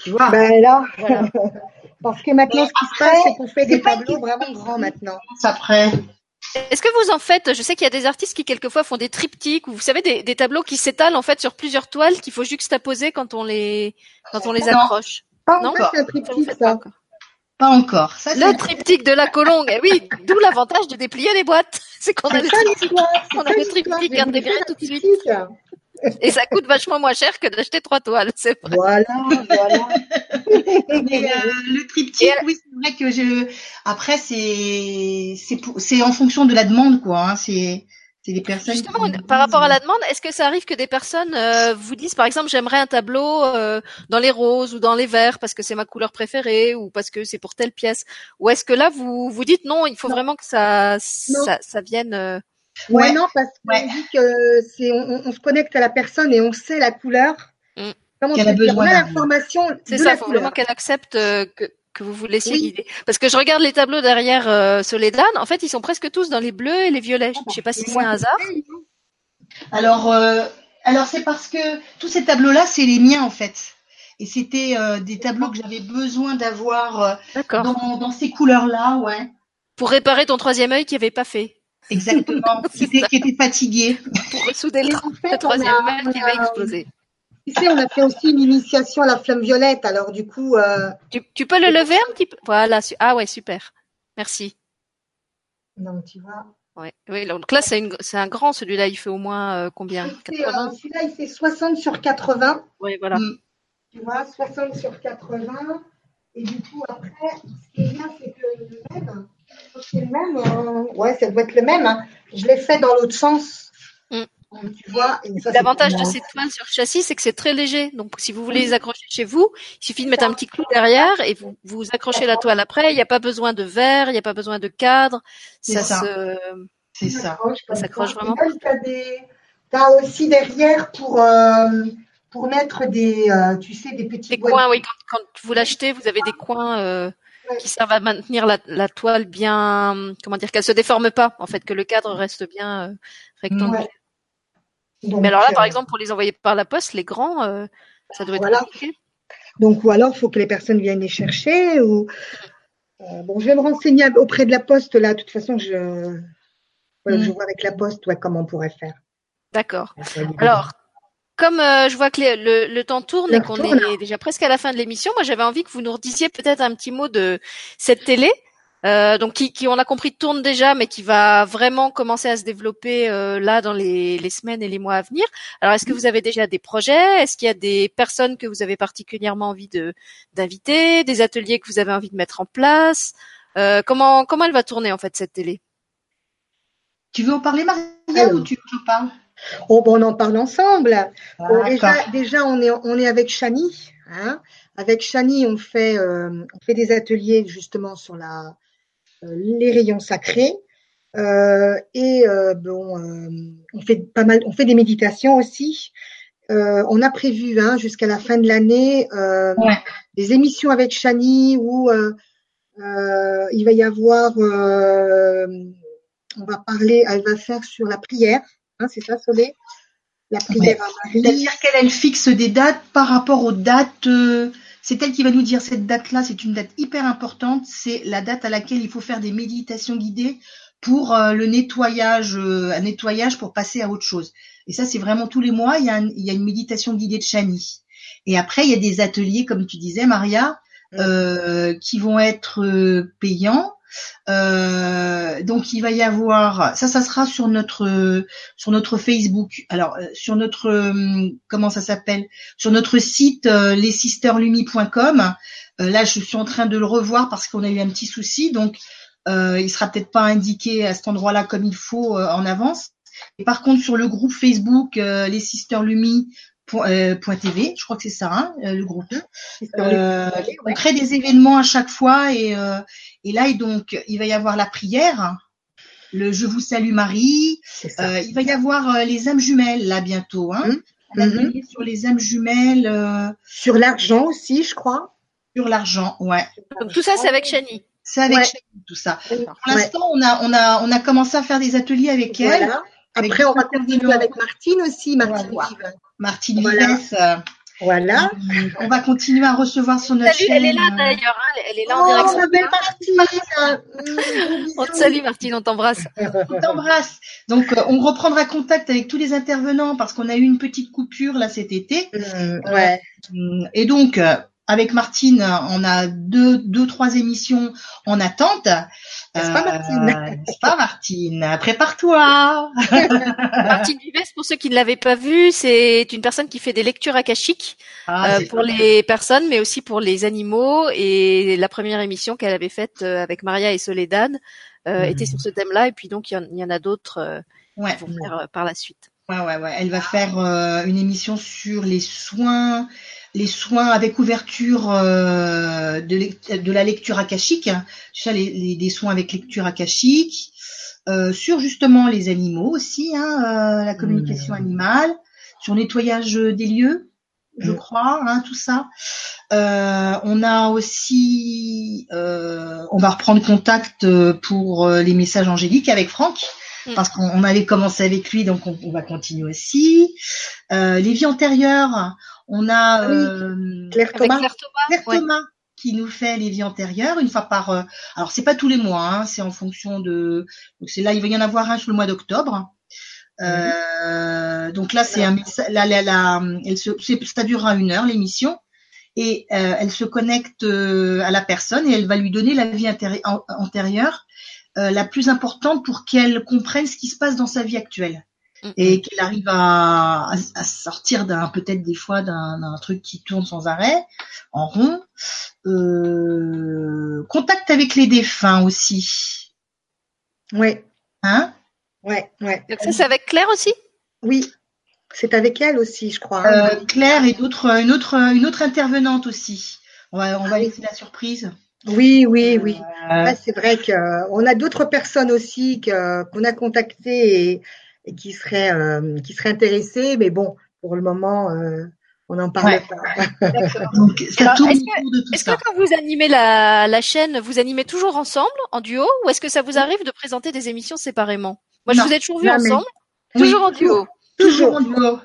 Tu vois? Ben là, Voilà. (laughs) parce que maintenant, ce qui se passe, c'est qu'on fait des tableaux vraiment grands maintenant. après. Est-ce que vous en faites Je sais qu'il y a des artistes qui quelquefois font des triptyques ou vous savez des, des tableaux qui s'étalent en fait sur plusieurs toiles qu'il faut juxtaposer quand on les quand on les Non. accroche. Pas Non, un triptyque, ça. Pas encore. Ça, c'est Le triptyque de la colongue. Eh oui, d'où l'avantage de déplier les boîtes. (laughs) C'est qu'on a le on a le triptyque intégré tout de suite. triptyque. et ça coûte vachement moins cher que d'acheter trois toiles. C'est vrai. Voilà, voilà. (laughs) Mais, euh, le triptyque, Et- oui, c'est vrai que je. Après, c'est c'est pour- c'est en fonction de la demande, quoi. Hein. C'est c'est des personnes. Justement, qui- par rapport à la demande, est-ce que ça arrive que des personnes euh, vous disent, par exemple, j'aimerais un tableau euh, dans les roses ou dans les verts parce que c'est ma couleur préférée ou parce que c'est pour telle pièce, ou est-ce que là vous vous dites non, il faut Non. vraiment que ça ça, ça vienne. euh, Ouais, Ouais. non, parce qu'on Ouais. dit que c'est, on, on- se connecte à la personne et on sait la couleur. Mm. Comment a besoin On a d'un- l'information C'est de ça, la il faut couleur. vraiment qu'elle accepte euh, que que vous vous laissiez Oui. guider. Parce que je regarde les tableaux derrière euh, Soledad, en fait, ils sont presque tous dans les bleus et les violets. Je sais pas si c'est un hasard. Alors, euh, alors c'est parce que tous ces tableaux-là, c'est les miens en fait. Et c'était euh, des tableaux que j'avais besoin d'avoir euh, dans, dans ces couleurs-là, ouais. Pour réparer ton troisième œil qui avait pas fait, Exactement. (laughs) qui, était, ça. qui était fatigué. pour ressouder le, troisième œil qui on avait a- explosé. Tu sais, on a fait aussi une initiation à la flamme violette. Alors du coup, euh, Tu, tu peux le lever un petit peu? Voilà. Ah ouais, super. Merci. non, tu vois. Ouais. Oui, donc là, c'est une- c'est un grand, celui-là, il fait au moins euh, combien? Il fait, euh, 80 Celui-là, il fait 60 sur 80. Oui, voilà. Mm. Tu vois, 60 sur 80. Et du coup, après, ce qui est bien, c'est que le même, c'est le même. euh, ouais, ça doit être le même. hein. Je l'ai fait dans l'autre sens. Tu vois. L'avantage de ces toiles sur châssis, c'est que c'est très léger. Donc, si vous voulez les accrocher chez vous, il suffit de mettre un petit clou derrière et vous, vous accrochez la toile après. Il n'y a pas besoin de verre, il n'y a pas besoin de cadre. C'est Ça, ça. se... C'est ça. Ça s'accroche vraiment t'as des, t'as aussi derrière pour, euh, pour mettre des, euh, tu sais, des petits Des boîtes. coins, oui, quand, quand vous l'achetez, vous avez des coins euh, Ouais. qui servent à maintenir la, la toile bien, comment dire, qu'elle se déforme pas, en fait, que le cadre reste bien euh, rectangulaire. Ouais. Donc, Mais alors là, par euh, exemple, pour les envoyer par la poste, les grands, euh, ça doit être Voilà. compliqué. Donc, ou alors, faut que les personnes viennent les chercher. Ou Euh, bon, je vais me renseigner auprès de la poste là. De toute façon, je, voilà, Mm. je vois avec la poste ouais, comment on pourrait faire. D'accord. Alors, comme euh, je vois que les- le, le temps tourne et qu'on est déjà presque à la fin de l'émission, moi j'avais envie que vous nous redisiez peut-être un petit mot de cette télé, euh, donc qui, qui, on a compris, tourne déjà, mais qui va vraiment commencer à se développer euh, là dans les, les semaines et les mois à venir. Alors, est-ce que vous avez déjà des projets? Est-ce qu'il y a des personnes que vous avez particulièrement envie de d'inviter, des ateliers que vous avez envie de mettre en place? Euh, Comment comment elle va tourner en fait cette télé? Tu veux en parler, Maria, Alors. ou tu veux que je parle? Oh, bon, on en parle ensemble. Bon, D'accord. déjà, déjà, on est, on est avec Chani. Hein. Avec Chani, on fait, euh, on fait des ateliers justement sur la, euh, les rayons sacrés. Euh, et euh, bon, euh, on fait pas mal, on fait des méditations aussi. Euh, on a prévu hein, jusqu'à la fin de l'année euh, Ouais. des émissions avec Chani où euh, euh, il va y avoir, euh, on va parler, elle va faire sur la prière. Hein, c'est ça, Solé? La prière à Marie. C'est-à-dire qu'elle elle fixe des dates par rapport aux dates. C'est elle qui va nous dire cette date-là, c'est une date hyper importante. C'est la date à laquelle il faut faire des méditations guidées pour euh, le nettoyage, euh, un nettoyage pour passer à autre chose. Et ça, c'est vraiment tous les mois, il y a, un- il y a une méditation guidée de Chani. Et après, il y a des ateliers, comme tu disais, Maria, euh, qui vont être payants. Euh, donc il va y avoir ça, ça sera sur notre sur notre Facebook. Alors euh, sur notre euh, comment ça s'appelle? Sur notre site lessisterlumi.com. Là, je suis en train de le revoir parce qu'on a eu un petit souci. Donc euh, il sera peut-être pas indiqué à cet endroit-là comme il faut en avance. Et par contre, sur le groupe Facebook, les Sisters euh, .tv, je crois que c'est ça, hein, le groupe. Euh, on crée des événements à chaque fois et, euh, et là, et donc, il va y avoir la prière, le Je vous salue Marie, il va y avoir les âmes jumelles là bientôt. Hein. Mmh. On mmh. sur les âmes jumelles. Sur l'argent aussi, je crois. Sur l'argent, ouais. Donc tout ça, c'est avec Chani. C'est avec Chani, tout ça. Pour l'instant, on a, on a, on a commencé à faire des ateliers avec elle. Après, on va continuer avec Martine aussi, Martine voilà. Martine voilà. Voilà. Euh, on va continuer à recevoir sur notre chaîne. Elle est là d'ailleurs, hein. elle est là en oh, direction. Martine. on te salue Martine, on t'embrasse. (laughs) on t'embrasse. Donc euh, on reprendra contact avec tous les intervenants parce qu'on a eu une petite coupure là cet été. Mmh, ouais. Euh, et donc avec Martine, on a deux, deux, trois émissions en attente. N'est-ce pas Martine? euh, pas Martine? Prépare-toi. (laughs) Martine Vives, pour ceux qui ne l'avaient pas vue, c'est une personne qui fait des lectures akashiques ah, euh, pour les personnes, mais aussi pour les animaux. Et la première émission qu'elle avait faite euh, avec Maria et Soledad euh, mhm. était sur ce thème-là. Et puis donc il y, en a d'autres euh, ouais. qui vont faire par la suite. Ouais, ouais, ouais. Elle va faire une émission sur les soins les soins avec ouverture euh, de, de, la lecture akashique, hein. ça, les, les, des soins avec lecture akashique, euh, sur justement les animaux aussi, hein, euh, la communication mmh. animale, sur nettoyage des lieux, je mmh. crois, hein, tout ça. Euh, on a aussi, euh, on va reprendre contact pour les messages angéliques avec Franck. Parce qu'on avait commencé avec lui, donc on, on va continuer aussi. Euh, les vies antérieures, on a ah euh, Claire Thomas, Claire Thomas, qui nous fait les vies antérieures une fois par. Euh, alors c'est pas tous les mois, hein, c'est en fonction de. Donc c'est là, il va y en avoir un sur le mois d'octobre. Euh, donc là, c'est un la, la, la, elle se, ça durera une heure l'émission et euh, elle se connecte euh, à la personne et elle va lui donner la vie antérieure euh, la plus importante pour qu'elle comprenne ce qui se passe dans sa vie actuelle et qu'elle arrive à, à, sortir d'un peut-être des fois d'un truc qui tourne sans arrêt en rond. Euh, contact avec les défunts aussi. Oui. Hein? Ouais, ouais. Donc ça c'est avec Claire aussi? Oui. C'est avec elle aussi, je crois. Euh, Claire et d'autres une autre une autre intervenante aussi. On va on va laisser la surprise. Oui, oui, oui. Euh... c'est vrai que on a d'autres personnes aussi qu'on a contactées et qui seraient euh, qui seraient intéressés, mais bon, pour le moment, euh, on n'en parle pas. (laughs) Est-ce que, quand vous animez la, la chaîne, vous animez toujours ensemble, en duo, ou est-ce que ça vous arrive de présenter des émissions séparément? Moi, je vous ai toujours vu ensemble, toujours en duo. Toujours en duo.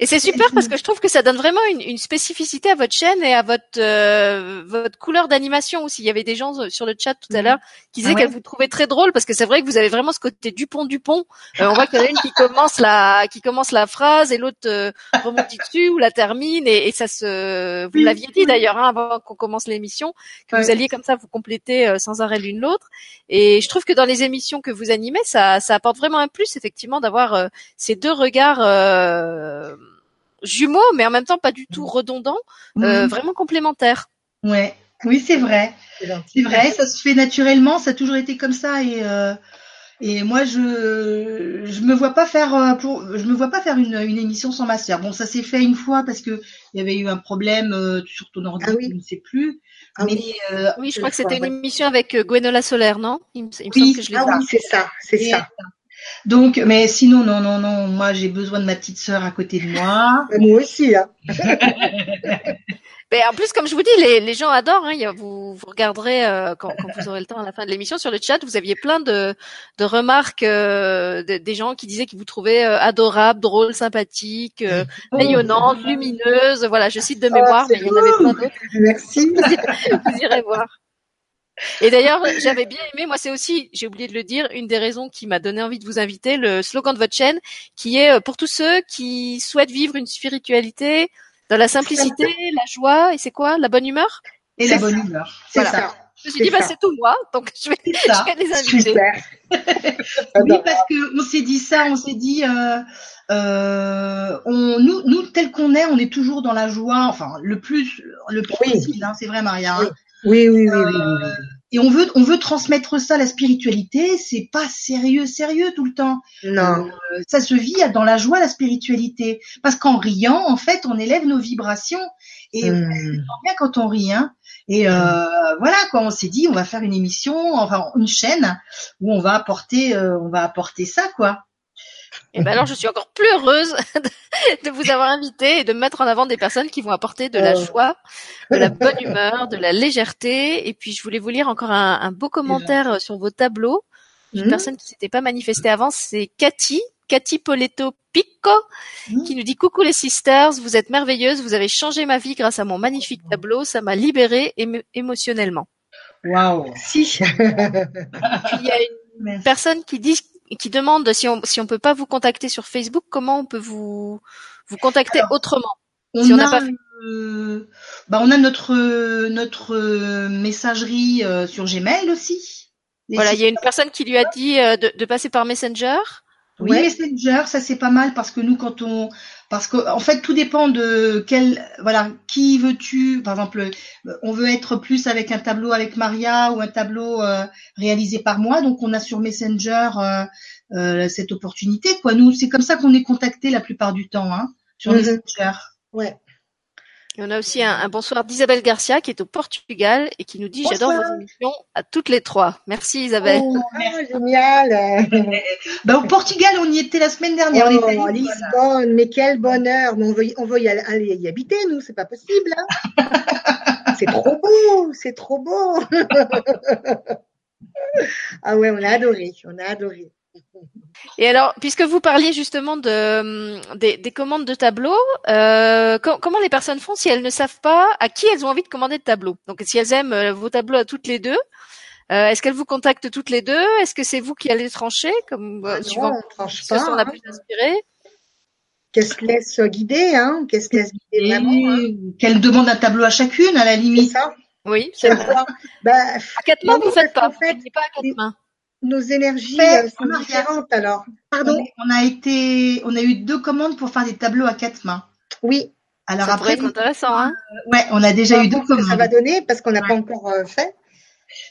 Et c'est super parce que je trouve que ça donne vraiment une, une spécificité à votre chaîne et à votre euh, votre couleur d'animation aussi. Il y avait des gens sur le chat tout à mhm. l'heure qui disaient ah qu'elles vous trouvaient très drôle parce que c'est vrai que vous avez vraiment ce côté Dupont Dupont. Euh, on voit qu'il y en a une qui commence la qui commence la phrase et l'autre euh, remonte dessus ou la termine et, et ça se. Vous l'aviez dit d'ailleurs hein, avant qu'on commence l'émission que vous alliez comme ça vous compléter euh, sans arrêt l'une l'autre. Et je trouve que dans les émissions que vous animez, ça ça apporte vraiment un plus effectivement d'avoir ces deux regards jumeaux, mais en même temps pas du tout mm. redondants, euh, mm. vraiment complémentaires. Ouais, oui, c'est vrai. C'est vrai, ça se fait naturellement, ça a toujours été comme ça et euh, et moi je je me vois pas faire euh, pour je me vois pas faire une, une émission sans ma sœur. Bon, ça s'est fait une fois parce que il y avait eu un problème sur ton ordi, ah je ne sais plus. Ah mais, oui. oui, je crois que c'était une émission avec Gwenola Solaire, non? Il me, oui. que je ah oui, c'est ça, c'est ça. Donc, mais sinon, non, non, non, moi j'ai besoin de ma petite sœur à côté de moi. (laughs) moi aussi, hein. Mais (laughs) en plus, comme je vous dis, les, les gens adorent. Hein, vous, vous regarderez euh, quand, quand, vous aurez le temps à la fin de l'émission sur le chat. Vous aviez plein de, de remarques euh, des gens qui disaient qu'ils vous trouvaient euh, adorable, drôle, sympathique, euh, (laughs) rayonnante, lumineuse. Voilà, je cite de mémoire, oh, mais il y en avait plein d'autres. Merci. vous irez voir. Et d'ailleurs, j'avais bien aimé, moi c'est aussi, j'ai oublié de le dire, une des raisons qui m'a donné envie de vous inviter, le slogan de votre chaîne, qui est euh, pour tous ceux qui souhaitent vivre une spiritualité dans la simplicité, la joie, et c'est quoi La bonne humeur? Et la bonne humeur, c'est ça. Je me suis dit, bah, c'est tout moi, donc je vais, (laughs) je vais les inviter. (laughs) oui, parce que on s'est dit ça, on s'est dit, euh, euh, on, nous, nous, tel qu'on est, on est toujours dans la joie, enfin, le plus, le plus possible, hein, c'est vrai, Maria. Hein. Oui, oui, oui, oui, oui, et on veut on veut transmettre ça la spiritualité c'est pas sérieux sérieux tout le temps. Non. Euh, ça se vit dans la joie la spiritualité. Parce qu'en riant en fait on élève nos vibrations. Et mmh. bien quand on rit hein. Et euh, voilà quoi on s'est dit on va faire une émission enfin une chaîne où on va apporter euh, on va apporter ça quoi et ben alors, je suis encore plus heureuse (laughs) de vous avoir invité et de mettre en avant des personnes qui vont apporter de la oh. joie, de la bonne humeur, de la légèreté. Et puis, je voulais vous lire encore un, beau commentaire sur vos tableaux. Une mmh. personne qui s'était pas manifestée avant, c'est Cathy, Cathy Poletto Picco, mmh. qui nous dit coucou les sisters, vous êtes merveilleuses, vous avez changé ma vie grâce à mon magnifique tableau, ça m'a libérée émotionnellement. Waouh. Si. (laughs) il y a une personne qui dit qui demande si on si on peut pas vous contacter sur Facebook, comment on peut vous vous contacter autrement on si on a, pas bah on a notre notre messagerie euh, sur Gmail aussi. voilà, il y a une personne qui lui a dit euh, de, de passer par Messenger. Oui, Messenger, ça c'est pas mal parce que nous quand on parce que en fait tout dépend de quel voilà qui veux-tu. Par exemple on veut être plus avec un tableau avec Maria ou un tableau euh, réalisé par moi. Donc on a sur Messenger euh, euh, cette opportunité quoi. Nous c'est comme ça qu'on est contacté la plupart du temps hein, sur mhm. Messenger. Ouais et on a aussi un, bonsoir d'Isabelle Garcia qui est au Portugal et qui nous dit j'adore vos émissions à toutes les trois. Merci Isabelle. Oh, génial. (laughs) bah, au Portugal, on y était la semaine dernière. Oh, Lisbonne, mais quel bonheur. Mais on veut, on veut y aller, y habiter, nous, c'est pas possible. Hein. (laughs) c'est trop beau, c'est trop beau. (laughs) ah ouais, on a adoré, on a adoré. Et alors, puisque vous parliez justement de, des, commandes de tableaux, euh, comment les personnes font si elles ne savent pas à qui elles ont envie de commander de tableaux? Donc, si elles aiment euh, vos tableaux à toutes les deux, euh, est-ce qu'elles vous contactent toutes les deux? Est-ce que c'est vous qui allez trancher, comme ah suivant on tranche pas, on a plus inspiré Qu'est-ce qu'elle laisse guider, hein? Qu'est-ce qu'elle laisse guider vraiment hein? Qu'elle demande un tableau à chacune, à la limite. Ça. Oui, c'est bah, à quatre mains, vous faites pas. En fait, pas à quatre mains nos énergies euh, sont différentes alors. Pardon on, a été, on a eu deux commandes pour faire des tableaux à quatre mains. Oui. Alors ça après, c'est intéressant, hein Ouais, on a déjà eu deux commandes. Ça va donner parce qu'on n'a pas encore euh, fait.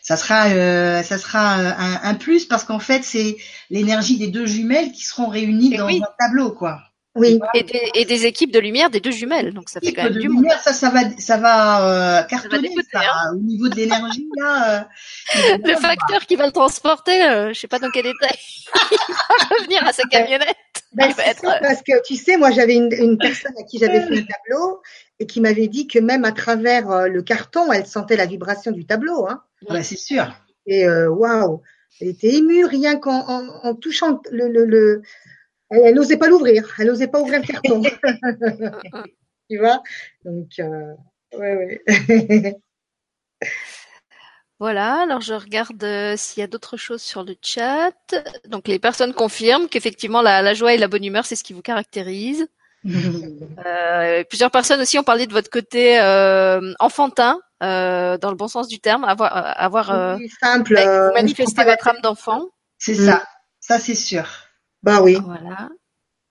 Ça sera, euh, ça sera un, un, plus parce qu'en fait, c'est l'énergie des deux jumelles qui seront réunies dans un tableau, quoi. Oui. Et des, et des, équipes de lumière des deux jumelles, donc ça fait quand même de du lumière, monde. Ça, ça va, ça va euh, cartonner ça, hein. au niveau de l'énergie là. Euh, (laughs) le facteur qui va le transporter, euh, je sais pas dans quel état il va (laughs) revenir à sa camionnette. Ben, être... Euh, parce que tu sais, moi j'avais une, une, personne à qui j'avais fait un tableau et qui m'avait dit que même à travers euh, le carton, elle sentait la vibration du tableau. Hein. Ouais, c'est sûr. Et waouh, elle était émue rien qu'en en, en touchant le, le, le elle n'osait pas l'ouvrir, elle n'osait pas ouvrir le carton. (laughs) tu vois? Donc, euh, ouais, ouais. (laughs) Voilà, alors je regarde euh, s'il y a d'autres choses sur le chat. Donc les personnes confirment qu'effectivement la, la, joie et la bonne humeur, c'est ce qui vous caractérise. (laughs) euh, plusieurs personnes aussi ont parlé de votre côté euh, enfantin, dans le bon sens du terme, avoir, avoir simple, manifester votre âme d'enfant. C'est ça, ça c'est sûr. Bah oui. Voilà.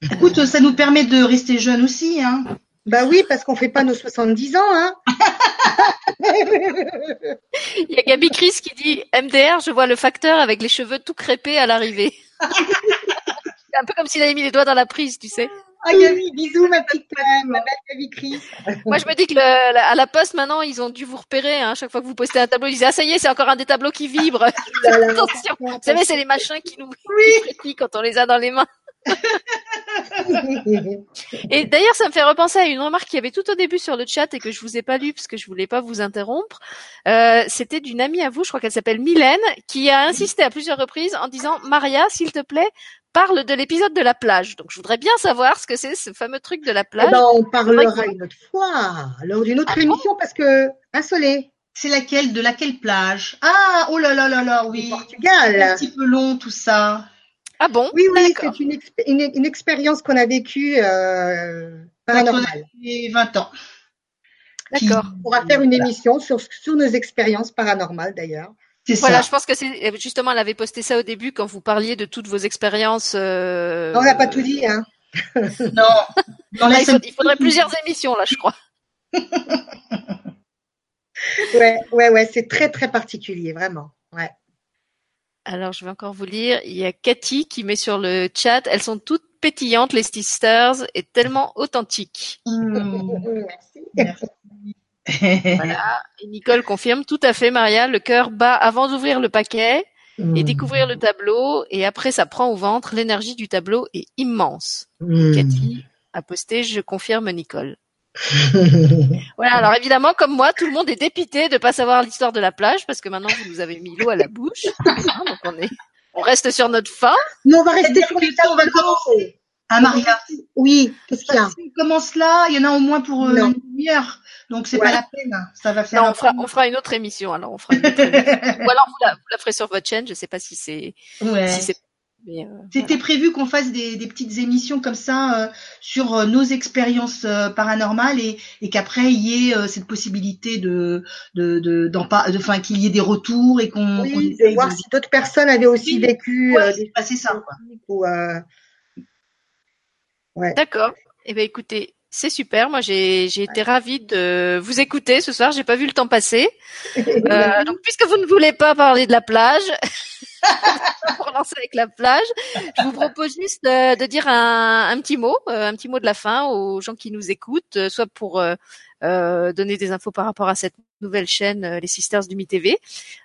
Écoute, ça nous permet de rester jeunes aussi, hein. Bah oui, parce qu'on fait pas nos 70 ans, hein. (laughs) Il y a Gabi Chris qui dit MDR, je vois le facteur avec les cheveux tout crépés à l'arrivée. (laughs) C'est un peu comme s'il avait mis les doigts dans la prise, tu sais. Ah Gabi, bisous ma petite ma belle Gabi Chris. (laughs) Moi je me dis que le, à la poste maintenant ils ont dû vous repérer. Hein. Chaque fois que vous postez un tableau, ils disent ah ça y est c'est encore un des tableaux qui vibre. (laughs) (laughs) Attention, vous savez c'est les machins qui nous oui. quand on les a dans les mains. et d'ailleurs, ça me fait repenser à une remarque qu'il y avait tout au début sur le chat et que je vous ai pas lu parce que je voulais pas vous interrompre. Euh, C'était d'une amie à vous, je crois qu'elle s'appelle Mylène, qui a insisté à plusieurs reprises en disant Maria, s'il te plaît, parle de l'épisode de la plage. Donc, je voudrais bien savoir ce que c'est ce fameux truc de la plage. Eh ben, on parlera une autre fois, lors d'une autre ah émission, parce que un soleil. C'est laquelle De laquelle plage? Ah, oh là là là là, oui. Portugal. Un petit peu long tout ça. Ah bon? Oui, oui, c'est une, une, une, expérience qu'on a vécue euh, paranormale. Il 20 ans. D'accord. On pourra faire une émission sur, sur nos expériences paranormales d'ailleurs. Voilà, je pense que c'est justement, elle avait posté ça au début quand vous parliez de toutes vos expériences. Euh... on n'a pas tout dit, hein. (laughs) (laughs) non. il, faudrait plusieurs émissions là, je crois. (laughs) Ouais, ouais, ouais, c'est très très particulier, vraiment. Ouais. Alors, je vais encore vous lire. Il y a Cathy qui met sur le chat. Elles sont toutes pétillantes, les sisters, et tellement authentiques. Merci. Voilà. (laughs) Et Nicole confirme tout à fait, Maria. Le cœur bat avant d'ouvrir le paquet et découvrir le tableau. Et après, ça prend au ventre. L'énergie du tableau est immense. Mm. Cathy a posté, je confirme, Nicole. (laughs) Voilà. Alors évidemment, comme moi, tout le monde est dépité de pas savoir l'histoire de la plage parce que maintenant vous nous avez mis l'eau à la bouche. (laughs) Hein, donc on est, on reste sur notre fin. Non, on va rester sur les on va commencer. Ah, Maria. Oui, qu'est-ce qu'il y a? Si on commence là, il y en a au moins pour euh, une demi-heure. Donc c'est Ouais. pas la peine. Ça va faire. Non, on fera, on fera une autre émission. Alors on fera une autre émission. (laughs) Ou alors vous la, vous la ferez sur votre chaîne. Je sais pas si c'est, Ouais. si c'est. mais, euh, C'était prévu qu'on fasse des, des petites émissions comme ça euh, sur euh, nos expériences euh, paranormales et, et qu'après il y ait euh, cette possibilité de de de de- enfin qu'il y ait des retours et qu'on qu'on Oui, de voir de- si d'autres personnes avaient aussi Oui. vécu Ouais, euh, c'est des ça. quoi. ou euh, D'accord. Eh ben écoutez, c'est super. Moi, j'ai été ravie de vous écouter ce soir. J'ai pas vu le temps passer. (laughs) Euh, donc, puisque vous ne voulez pas parler de la plage, (laughs) pour lancer avec la plage, je vous propose juste de, de dire un, un petit mot, euh, un petit mot de la fin aux gens qui nous écoutent, euh, soit pour euh, euh, donner des infos par rapport à cette nouvelle chaîne, euh, les Sisters du Mi-TV,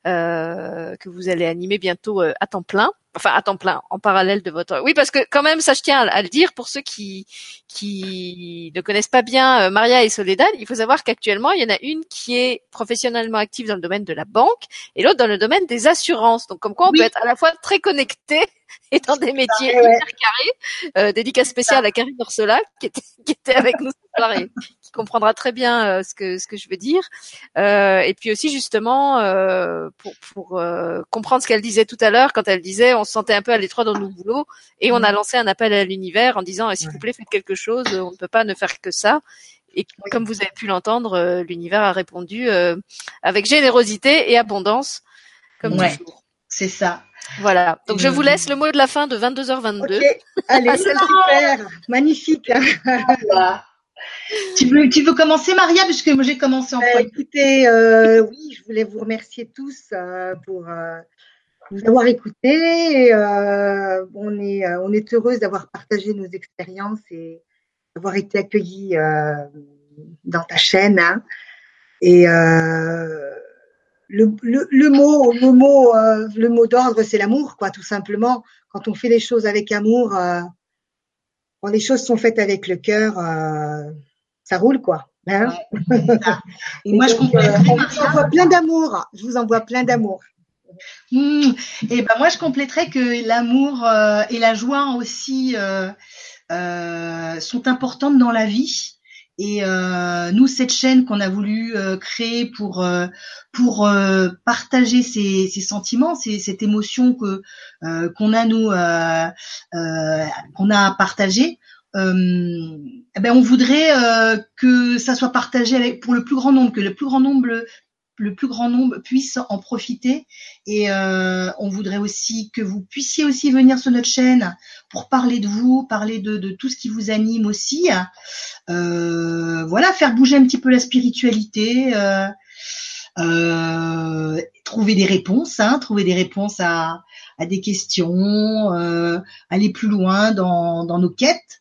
euh, que vous allez animer bientôt euh, à temps plein. Enfin, à temps plein, en parallèle de votre. Oui, parce que quand même, ça je tiens à, le dire pour ceux qui qui ne connaissent pas bien euh, Maria et Soledad. Il faut savoir qu'actuellement, il y en a une qui est professionnellement active dans le domaine de la banque et l'autre dans le domaine des assurances. Donc, comme quoi, on Oui. peut être à la fois très connecté (laughs) et dans des métiers ouais. hyper carrés. Euh, dédicace spéciale à Karine Orsola qui était, (laughs) qui était avec nous ce soir et qui comprendra très bien euh, ce que ce que je veux dire. Euh, et puis aussi justement euh, pour pour euh, comprendre ce qu'elle disait tout à l'heure quand elle disait on se sentait un peu à l'étroit dans nos boulots et on a lancé un appel à l'univers en disant s'il vous plaît faites quelque chose, on ne peut pas ne faire que ça. Et comme vous avez pu l'entendre, euh, l'univers a répondu euh, avec générosité et abondance, comme Ouais. toujours. C'est ça. Voilà. Donc je vous laisse le mot de la fin de 22h22. Ok, allez, (laughs) Ah, c'est super, magnifique. Voilà. Tu veux tu veux commencer Maria puisque moi j'ai commencé en Euh, premier. écoutez, euh, oui, je voulais vous remercier tous euh, pour euh, nous avoir écoutés. Et, euh, on est euh, on est heureuse d'avoir partagé nos expériences et d'avoir été accueillis euh, dans ta chaîne. hein. Et euh, le, le, le mot le mot euh, le mot d'ordre, c'est l'amour, quoi, tout simplement. Quand on fait les choses avec amour, euh, quand les choses sont faites avec le cœur, euh, ça roule, quoi. Hein? Et moi je compléterai euh, on vous envoie plein d'amour. Je vous envoie plein d'amour. Hmm. Et ben moi je compléterais que l'amour euh, et la joie aussi euh, euh, sont importantes dans la vie. Et euh, nous, cette chaîne qu'on a voulu euh, créer pour euh, pour euh, partager ces, ces sentiments, ces, cette émotion que euh, qu'on a nous qu'on a à partager, euh, eh ben on voudrait euh, que ça soit partagé avec pour le plus grand nombre, que le plus grand nombre le plus grand nombre puisse en profiter et euh, on voudrait aussi que vous puissiez aussi venir sur notre chaîne pour parler de vous, parler de, tout ce qui vous anime aussi. Euh, voilà, faire bouger un petit peu la spiritualité, euh, trouver des réponses, hein, trouver des réponses à, des questions, aller plus loin dans nos quêtes.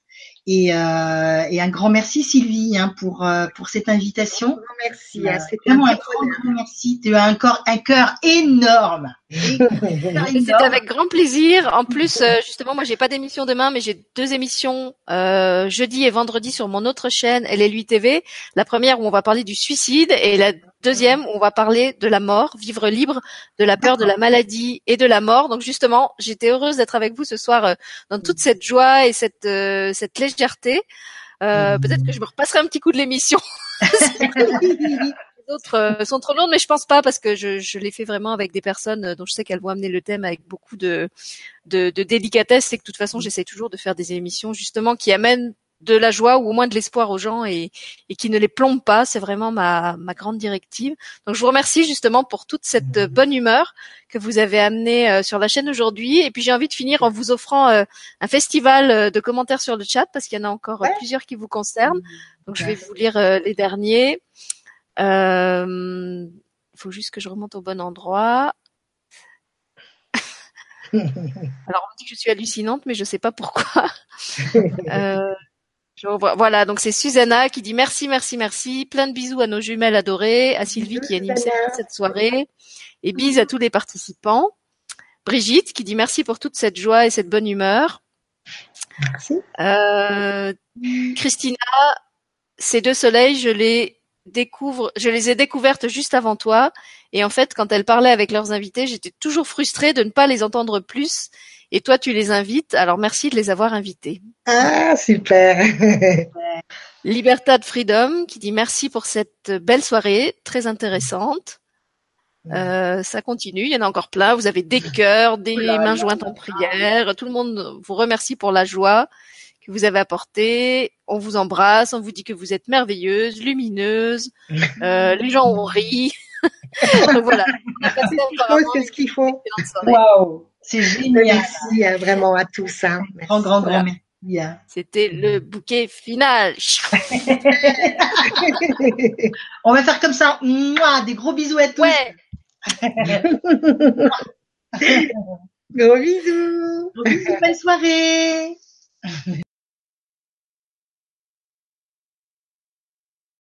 Et, euh, et un grand merci Sylvie hein, pour euh, pour cette invitation. Merci. hein, C'était Vraiment un un grand, grand merci. Tu as un corps, un cœur énorme. (laughs) C'est avec grand plaisir. En plus, euh, justement, moi, j'ai pas d'émission demain, mais j'ai deux émissions euh, jeudi et vendredi sur mon autre chaîne, LLU TV. La première où on va parler du suicide et la deuxième où on va parler de la mort, vivre libre de la peur de la maladie et de la mort. Donc justement, j'étais heureuse d'être avec vous ce soir euh, dans toute cette joie et cette euh, cette légèreté. Euh, Peut-être que je me repasserai un petit coup de l'émission. (laughs) (laughs) Les autres euh, sont trop lourdes, mais je pense pas parce que je, je l'ai fait vraiment avec des personnes euh, dont je sais qu'elles vont amener le thème avec beaucoup de, de, de délicatesse. C'est que de toute façon, j'essaie toujours de faire des émissions justement qui amènent de la joie ou au moins de l'espoir aux gens et, et qui ne les plombent pas. C'est vraiment ma, ma grande directive. Donc je vous remercie justement pour toute cette euh, bonne humeur que vous avez amenée euh, sur la chaîne aujourd'hui. Et puis j'ai envie de finir en vous offrant euh, un festival euh, de commentaires sur le chat parce qu'il y en a encore Ouais. plusieurs qui vous concernent. Donc je vais vous lire les derniers. Euh, faut juste que je remonte au bon endroit. (laughs) Alors on dit que je suis hallucinante, mais je sais pas pourquoi. (laughs) euh, voilà, donc c'est Susanna qui dit merci, merci, merci. Plein de bisous à nos jumelles adorées, à Sylvie qui anime cette soirée, et bis à tous les participants. Brigitte qui dit merci pour toute cette joie et cette bonne humeur. Merci. Euh, Christina, ces deux soleils, je les découvre, je les ai découvertes juste avant toi. Et en fait, quand elles parlaient avec leurs invités, j'étais toujours frustrée de ne pas les entendre plus. Et toi, tu les invites. Alors merci de les avoir invités. Ah, super. (laughs) Libertad Freedom qui dit merci pour cette belle soirée, très intéressante. Euh, ça continue, il y en a encore plein. Vous avez des cœurs, des mains jointes en prière. Tout le monde vous remercie pour la joie que vous avez apportée. On vous embrasse, on vous dit que vous êtes merveilleuse, lumineuse. (laughs) Euh, les gens ont ri. (laughs) Donc voilà. C'est ce qu'il faut. Waouh, c'est génial. Merci hein, vraiment à tous. Hein. Grand, grand, grand merci. Hein. C'était le bouquet final. (laughs) On va faire comme ça. Mouah, des gros bisous à tous. Ouais. Gros bisous. Gros bisous, bonne soirée.